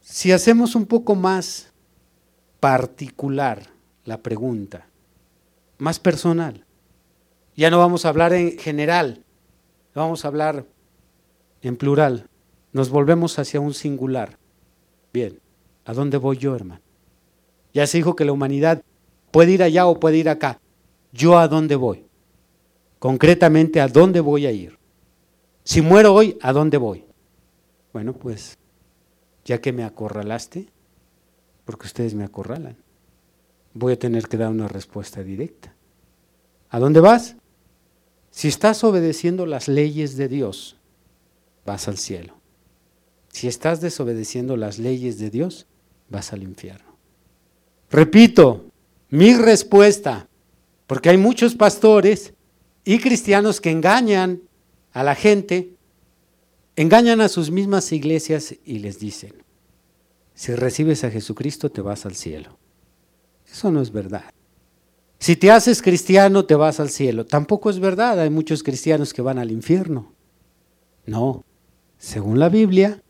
Si hacemos un poco más particular la pregunta, más personal, ya no vamos a hablar en general, vamos a hablar en plural, nos volvemos hacia un singular. Bien, ¿a dónde voy yo, hermano? Ya se dijo que la humanidad puede ir allá o puede ir acá. ¿Yo a dónde voy? Concretamente, ¿a dónde voy a ir? Si muero hoy, ¿a dónde voy? Bueno, pues, ya que me acorralaste, porque ustedes me acorralan, voy a tener que dar una respuesta directa. ¿A dónde vas? Si estás obedeciendo las leyes de Dios, vas al cielo. Si estás desobedeciendo las leyes de Dios, vas al infierno. Repito, mi respuesta, porque hay muchos pastores y cristianos que engañan a la gente, engañan a sus mismas iglesias y les dicen, si recibes a Jesucristo te vas al cielo. Eso no es verdad. Si te haces cristiano te vas al cielo. Tampoco es verdad, hay muchos cristianos que van al infierno. No, según la Biblia,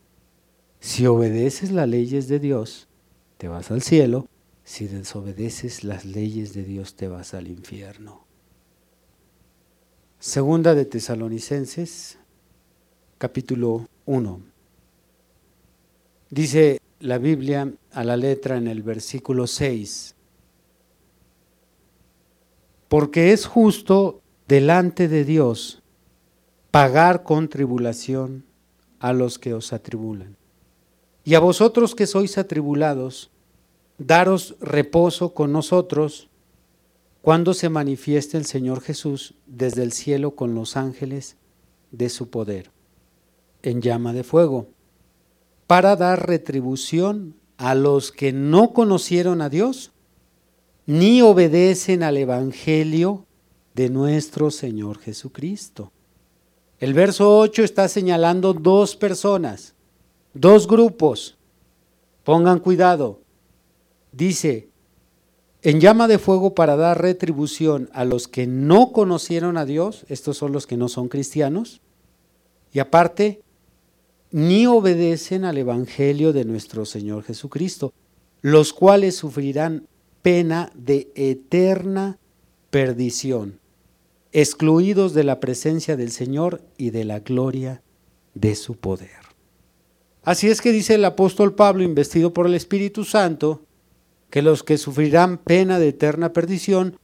si obedeces las leyes de Dios, te vas al cielo si desobedeces las leyes de Dios te vas al infierno. Segunda de Tesalonicenses, capítulo 1. Dice la Biblia a la letra en el versículo 6. Porque es justo delante de Dios pagar con tribulación a los que os atribulan. Y a vosotros que sois atribulados, daros reposo con nosotros cuando se manifieste el Señor Jesús desde el cielo con los ángeles de su poder, en llama de fuego, para dar retribución a los que no conocieron a Dios ni obedecen al Evangelio de nuestro Señor Jesucristo. El verso 8 está señalando dos personas, dos grupos. Pongan cuidado dice, en llama de fuego para dar retribución a los que no conocieron a Dios, estos son los que no son cristianos, y aparte, ni obedecen al Evangelio de nuestro Señor Jesucristo, los cuales sufrirán pena de eterna perdición, excluidos de la presencia del Señor y de la gloria de su poder. Así es que dice el apóstol Pablo, investido por el Espíritu Santo, que los que sufrirán pena de eterna perdición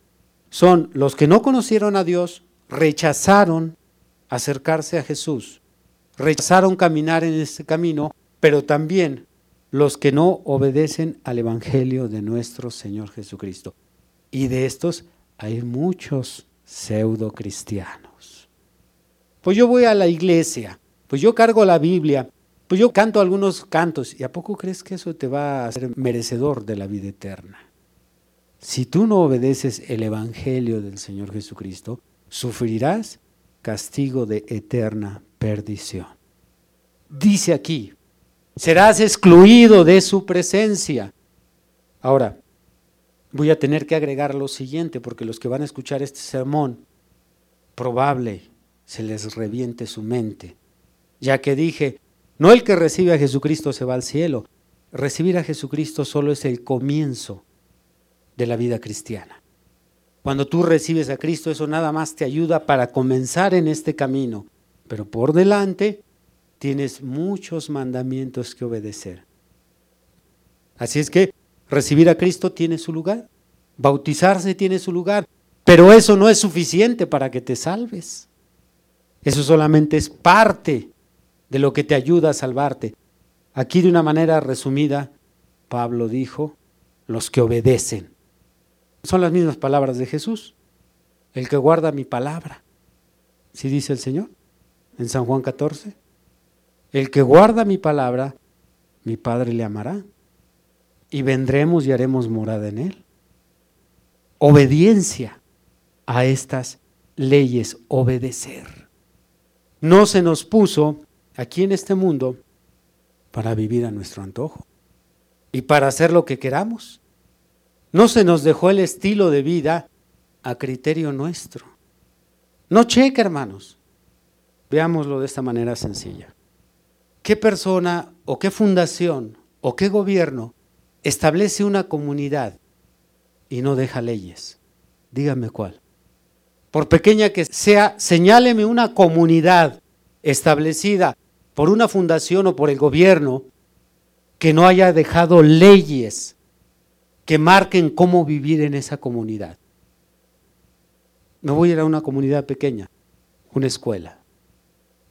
son los que no conocieron a Dios, rechazaron acercarse a Jesús, rechazaron caminar en este camino, pero también los que no obedecen al Evangelio de nuestro Señor Jesucristo. Y de estos hay muchos pseudo cristianos. Pues yo voy a la iglesia, pues yo cargo la Biblia, pues yo canto algunos cantos, ¿y a poco crees que eso te va a hacer merecedor de la vida eterna? Si tú no obedeces el Evangelio del Señor Jesucristo, sufrirás castigo de eterna perdición. Dice aquí, serás excluido de su presencia. Ahora, voy a tener que agregar lo siguiente, porque los que van a escuchar este sermón, probable se les reviente su mente, ya que dije, no el que recibe a Jesucristo se va al cielo. Recibir a Jesucristo solo es el comienzo de la vida cristiana. Cuando tú recibes a Cristo, eso nada más te ayuda para comenzar en este camino. Pero por delante tienes muchos mandamientos que obedecer. Así es que recibir a Cristo tiene su lugar, bautizarse tiene su lugar, pero eso no es suficiente para que te salves. Eso solamente es parte de lo que te ayuda a salvarte. Aquí de una manera resumida, Pablo dijo, los que obedecen. Son las mismas palabras de Jesús. El que guarda mi palabra. ¿Sí dice el Señor? En San Juan 14. El que guarda mi palabra, mi Padre le amará. Y vendremos y haremos morada en él. Obediencia a estas leyes, obedecer. No se nos puso aquí en este mundo para vivir a nuestro antojo y para hacer lo que queramos. No se nos dejó el estilo de vida a criterio nuestro. No cheque, hermanos. Veámoslo de esta manera sencilla. ¿Qué persona o qué fundación o qué gobierno establece una comunidad y no deja leyes? Dígame cuál. Por pequeña que sea, señáleme una comunidad establecida por una fundación o por el gobierno que no haya dejado leyes que marquen cómo vivir en esa comunidad. Me voy a ir a una comunidad pequeña, una escuela.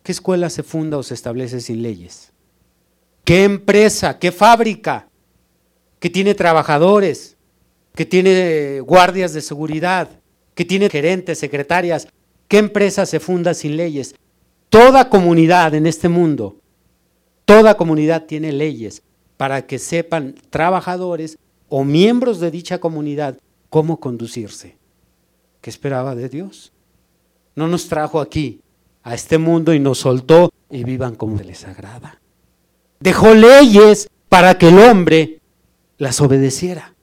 ¿Qué escuela se funda o se establece sin leyes? ¿Qué empresa, qué fábrica que tiene trabajadores, que tiene guardias de seguridad, que tiene gerentes, secretarias? ¿Qué empresa se funda sin leyes? Toda comunidad en este mundo, toda comunidad tiene leyes para que sepan trabajadores o miembros de dicha comunidad cómo conducirse. ¿Qué esperaba de Dios? No nos trajo aquí a este mundo y nos soltó y vivan como les agrada. Dejó leyes para que el hombre las obedeciera,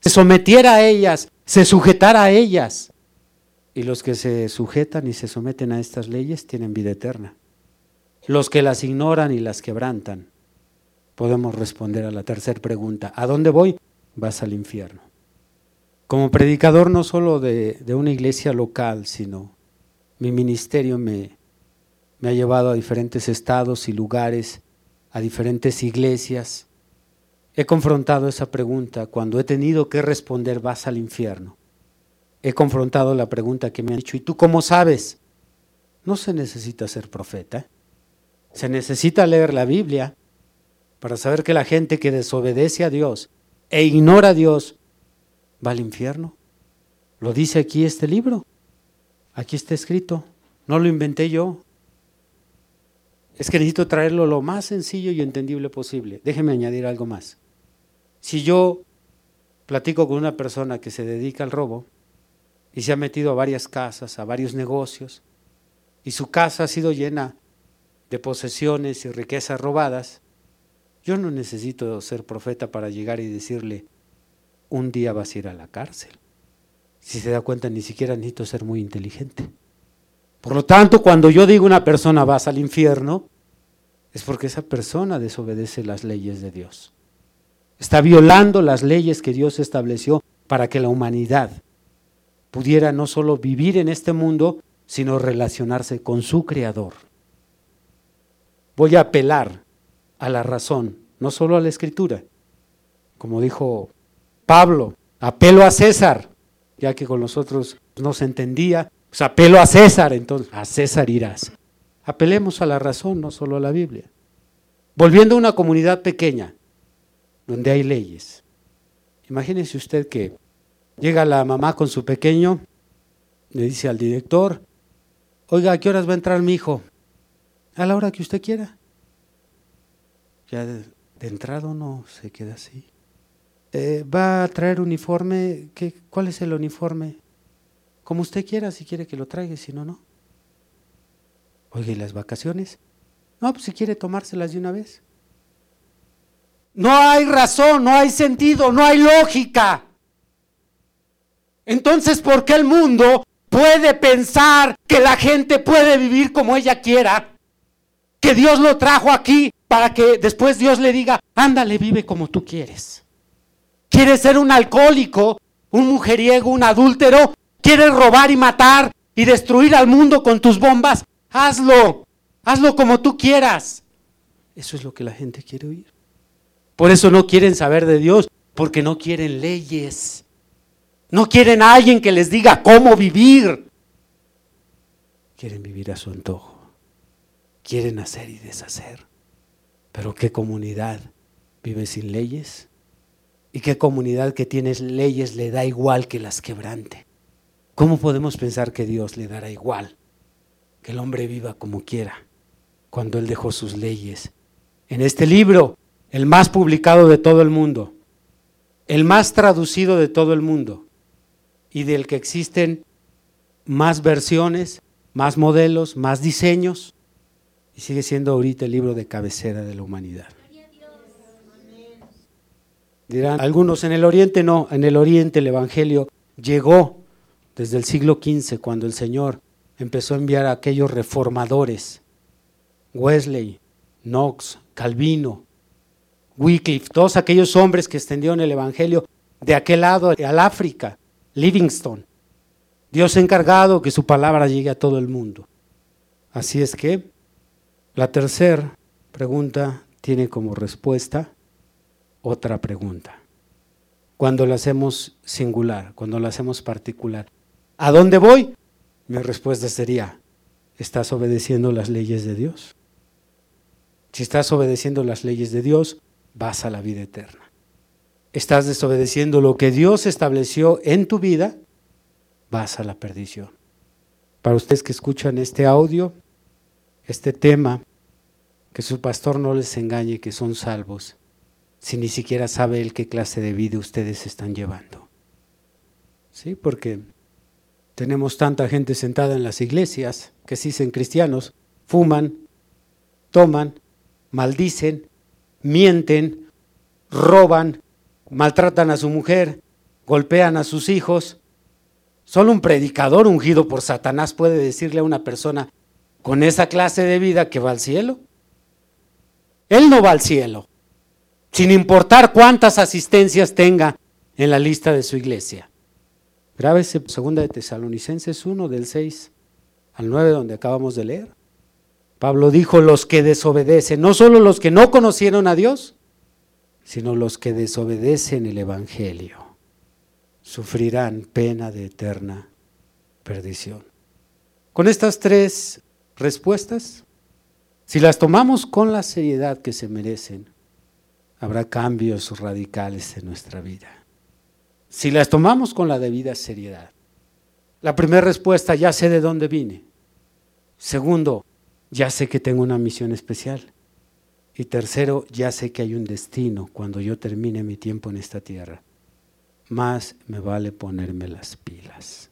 se sometiera a ellas, se sujetara a ellas. Y los que se sujetan y se someten a estas leyes tienen vida eterna. Los que las ignoran y las quebrantan, podemos responder a la tercera pregunta. ¿A dónde voy? vas al infierno. Como predicador no solo de, una iglesia local, sino mi ministerio me, ha llevado a diferentes estados y lugares, a diferentes iglesias. He confrontado esa pregunta cuando he tenido que responder vas al infierno. He confrontado la pregunta que me han dicho, ¿y tú cómo sabes? No se necesita ser profeta. Se necesita leer la Biblia para saber que la gente que desobedece a Dios e ignora a Dios, va al infierno. Lo dice aquí este libro. Aquí está escrito. No lo inventé yo. Es que necesito traerlo lo más sencillo y entendible posible. Déjeme añadir algo más. Si yo platico con una persona que se dedica al robo y se ha metido a varias casas, a varios negocios, y su casa ha sido llena de posesiones y riquezas robadas, yo no necesito ser profeta para llegar y decirle, un día vas a ir a la cárcel. Si se da cuenta, ni siquiera necesito ser muy inteligente. Por lo tanto, cuando yo digo una persona vas al infierno, es porque esa persona desobedece las leyes de Dios. Está violando las leyes que Dios estableció para que la humanidad pudiera no solo vivir en este mundo, sino relacionarse con su Creador. Voy a apelar a la razón, no solo a la escritura. Como dijo Pablo, apelo a César, ya que con nosotros no se entendía, pues apelo a César, entonces a César irás. Apelemos a la razón, no solo a la Biblia. Volviendo a una comunidad pequeña, donde hay leyes. Imagínese usted que llega la mamá con su pequeño, le dice al director, oiga, ¿a qué horas va a entrar mi hijo? A la hora que usted quiera ya de, entrada no se queda así. Eh, ¿Va a traer uniforme? ¿Qué, ¿Cuál es el uniforme? Como usted quiera, si quiere que lo traiga, si no, no. Oye, ¿y las vacaciones? No, pues si quiere tomárselas de una vez. No hay razón, no hay sentido, no hay lógica. Entonces, ¿por qué el mundo puede pensar que la gente puede vivir como ella quiera? Que Dios lo trajo aquí para que después Dios le diga, ándale, vive como tú quieres. ¿Quieres ser un alcohólico, un mujeriego, un adúltero? ¿Quieres robar y matar y destruir al mundo con tus bombas? Hazlo, hazlo como tú quieras. Eso es lo que la gente quiere oír. Por eso no quieren saber de Dios, porque no quieren leyes. No quieren a alguien que les diga cómo vivir. Quieren vivir a su antojo. Quieren hacer y deshacer. Pero ¿qué comunidad vive sin leyes? ¿Y qué comunidad que tiene leyes le da igual que las quebrante? ¿Cómo podemos pensar que Dios le dará igual que el hombre viva como quiera cuando Él dejó sus leyes? En este libro, el más publicado de todo el mundo, el más traducido de todo el mundo y del que existen más versiones, más modelos, más diseños, y sigue siendo ahorita el libro de cabecera de la humanidad. Dirán algunos, en el Oriente no, en el Oriente el Evangelio llegó desde el siglo XV, cuando el Señor empezó a enviar a aquellos reformadores, Wesley, Knox, Calvino, Wycliffe, todos aquellos hombres que extendieron el Evangelio de aquel lado al África, Livingstone. Dios ha encargado que su palabra llegue a todo el mundo. Así es que la tercera pregunta tiene como respuesta otra pregunta. Cuando la hacemos singular, cuando la hacemos particular, ¿a dónde voy? Mi respuesta sería, ¿estás obedeciendo las leyes de Dios? Si estás obedeciendo las leyes de Dios, vas a la vida eterna. Estás desobedeciendo lo que Dios estableció en tu vida, vas a la perdición. Para ustedes que escuchan este audio, este tema, que su pastor no les engañe que son salvos, si ni siquiera sabe él qué clase de vida ustedes están llevando. Sí, porque tenemos tanta gente sentada en las iglesias que se dicen cristianos, fuman, toman, maldicen, mienten, roban, maltratan a su mujer, golpean a sus hijos. Solo un predicador ungido por Satanás puede decirle a una persona con esa clase de vida que va al cielo. Él no va al cielo, sin importar cuántas asistencias tenga en la lista de su iglesia. Grábese segunda de Tesalonicenses 1 del 6 al 9 donde acabamos de leer. Pablo dijo los que desobedecen, no solo los que no conocieron a Dios, sino los que desobedecen el Evangelio, sufrirán pena de eterna perdición. Con estas tres respuestas, si las tomamos con la seriedad que se merecen, habrá cambios radicales en nuestra vida. Si las tomamos con la debida seriedad. La primera respuesta, ya sé de dónde vine. Segundo, ya sé que tengo una misión especial. Y tercero, ya sé que hay un destino cuando yo termine mi tiempo en esta tierra. Más me vale ponerme las pilas.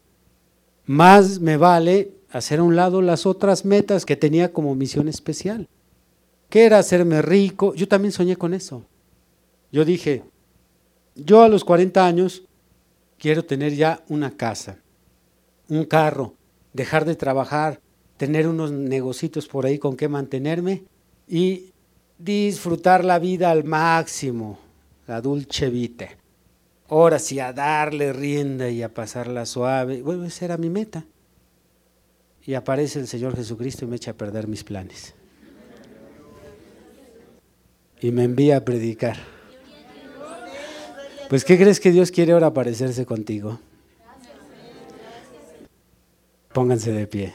Más me vale hacer a un lado las otras metas que tenía como misión especial. ¿Qué era hacerme rico? Yo también soñé con eso. Yo dije, yo a los 40 años quiero tener ya una casa, un carro, dejar de trabajar, tener unos negocios por ahí con que mantenerme y disfrutar la vida al máximo, la dulce vita. Ahora sí, a darle rienda y a pasarla suave. Bueno, esa era mi meta. Y aparece el Señor Jesucristo y me echa a perder mis planes. Y me envía a predicar. Pues, ¿qué crees que Dios quiere ahora aparecerse contigo? Pónganse de pie.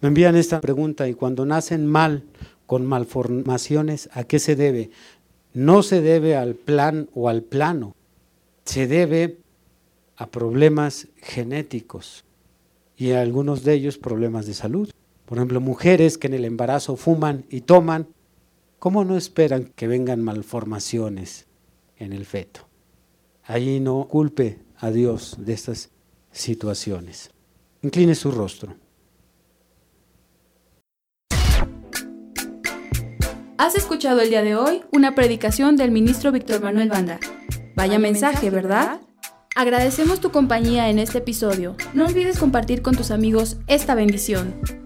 Me envían esta pregunta y cuando nacen mal con malformaciones, ¿a qué se debe? No se debe al plan o al plano, se debe a problemas genéticos y a algunos de ellos problemas de salud. Por ejemplo, mujeres que en el embarazo fuman y toman, ¿cómo no esperan que vengan malformaciones en el feto? Allí no culpe a Dios de estas situaciones. Incline su rostro. Has escuchado el día de hoy una predicación del ministro Víctor Manuel Banda. Vaya mensaje, ¿verdad? Agradecemos tu compañía en este episodio. No olvides compartir con tus amigos esta bendición.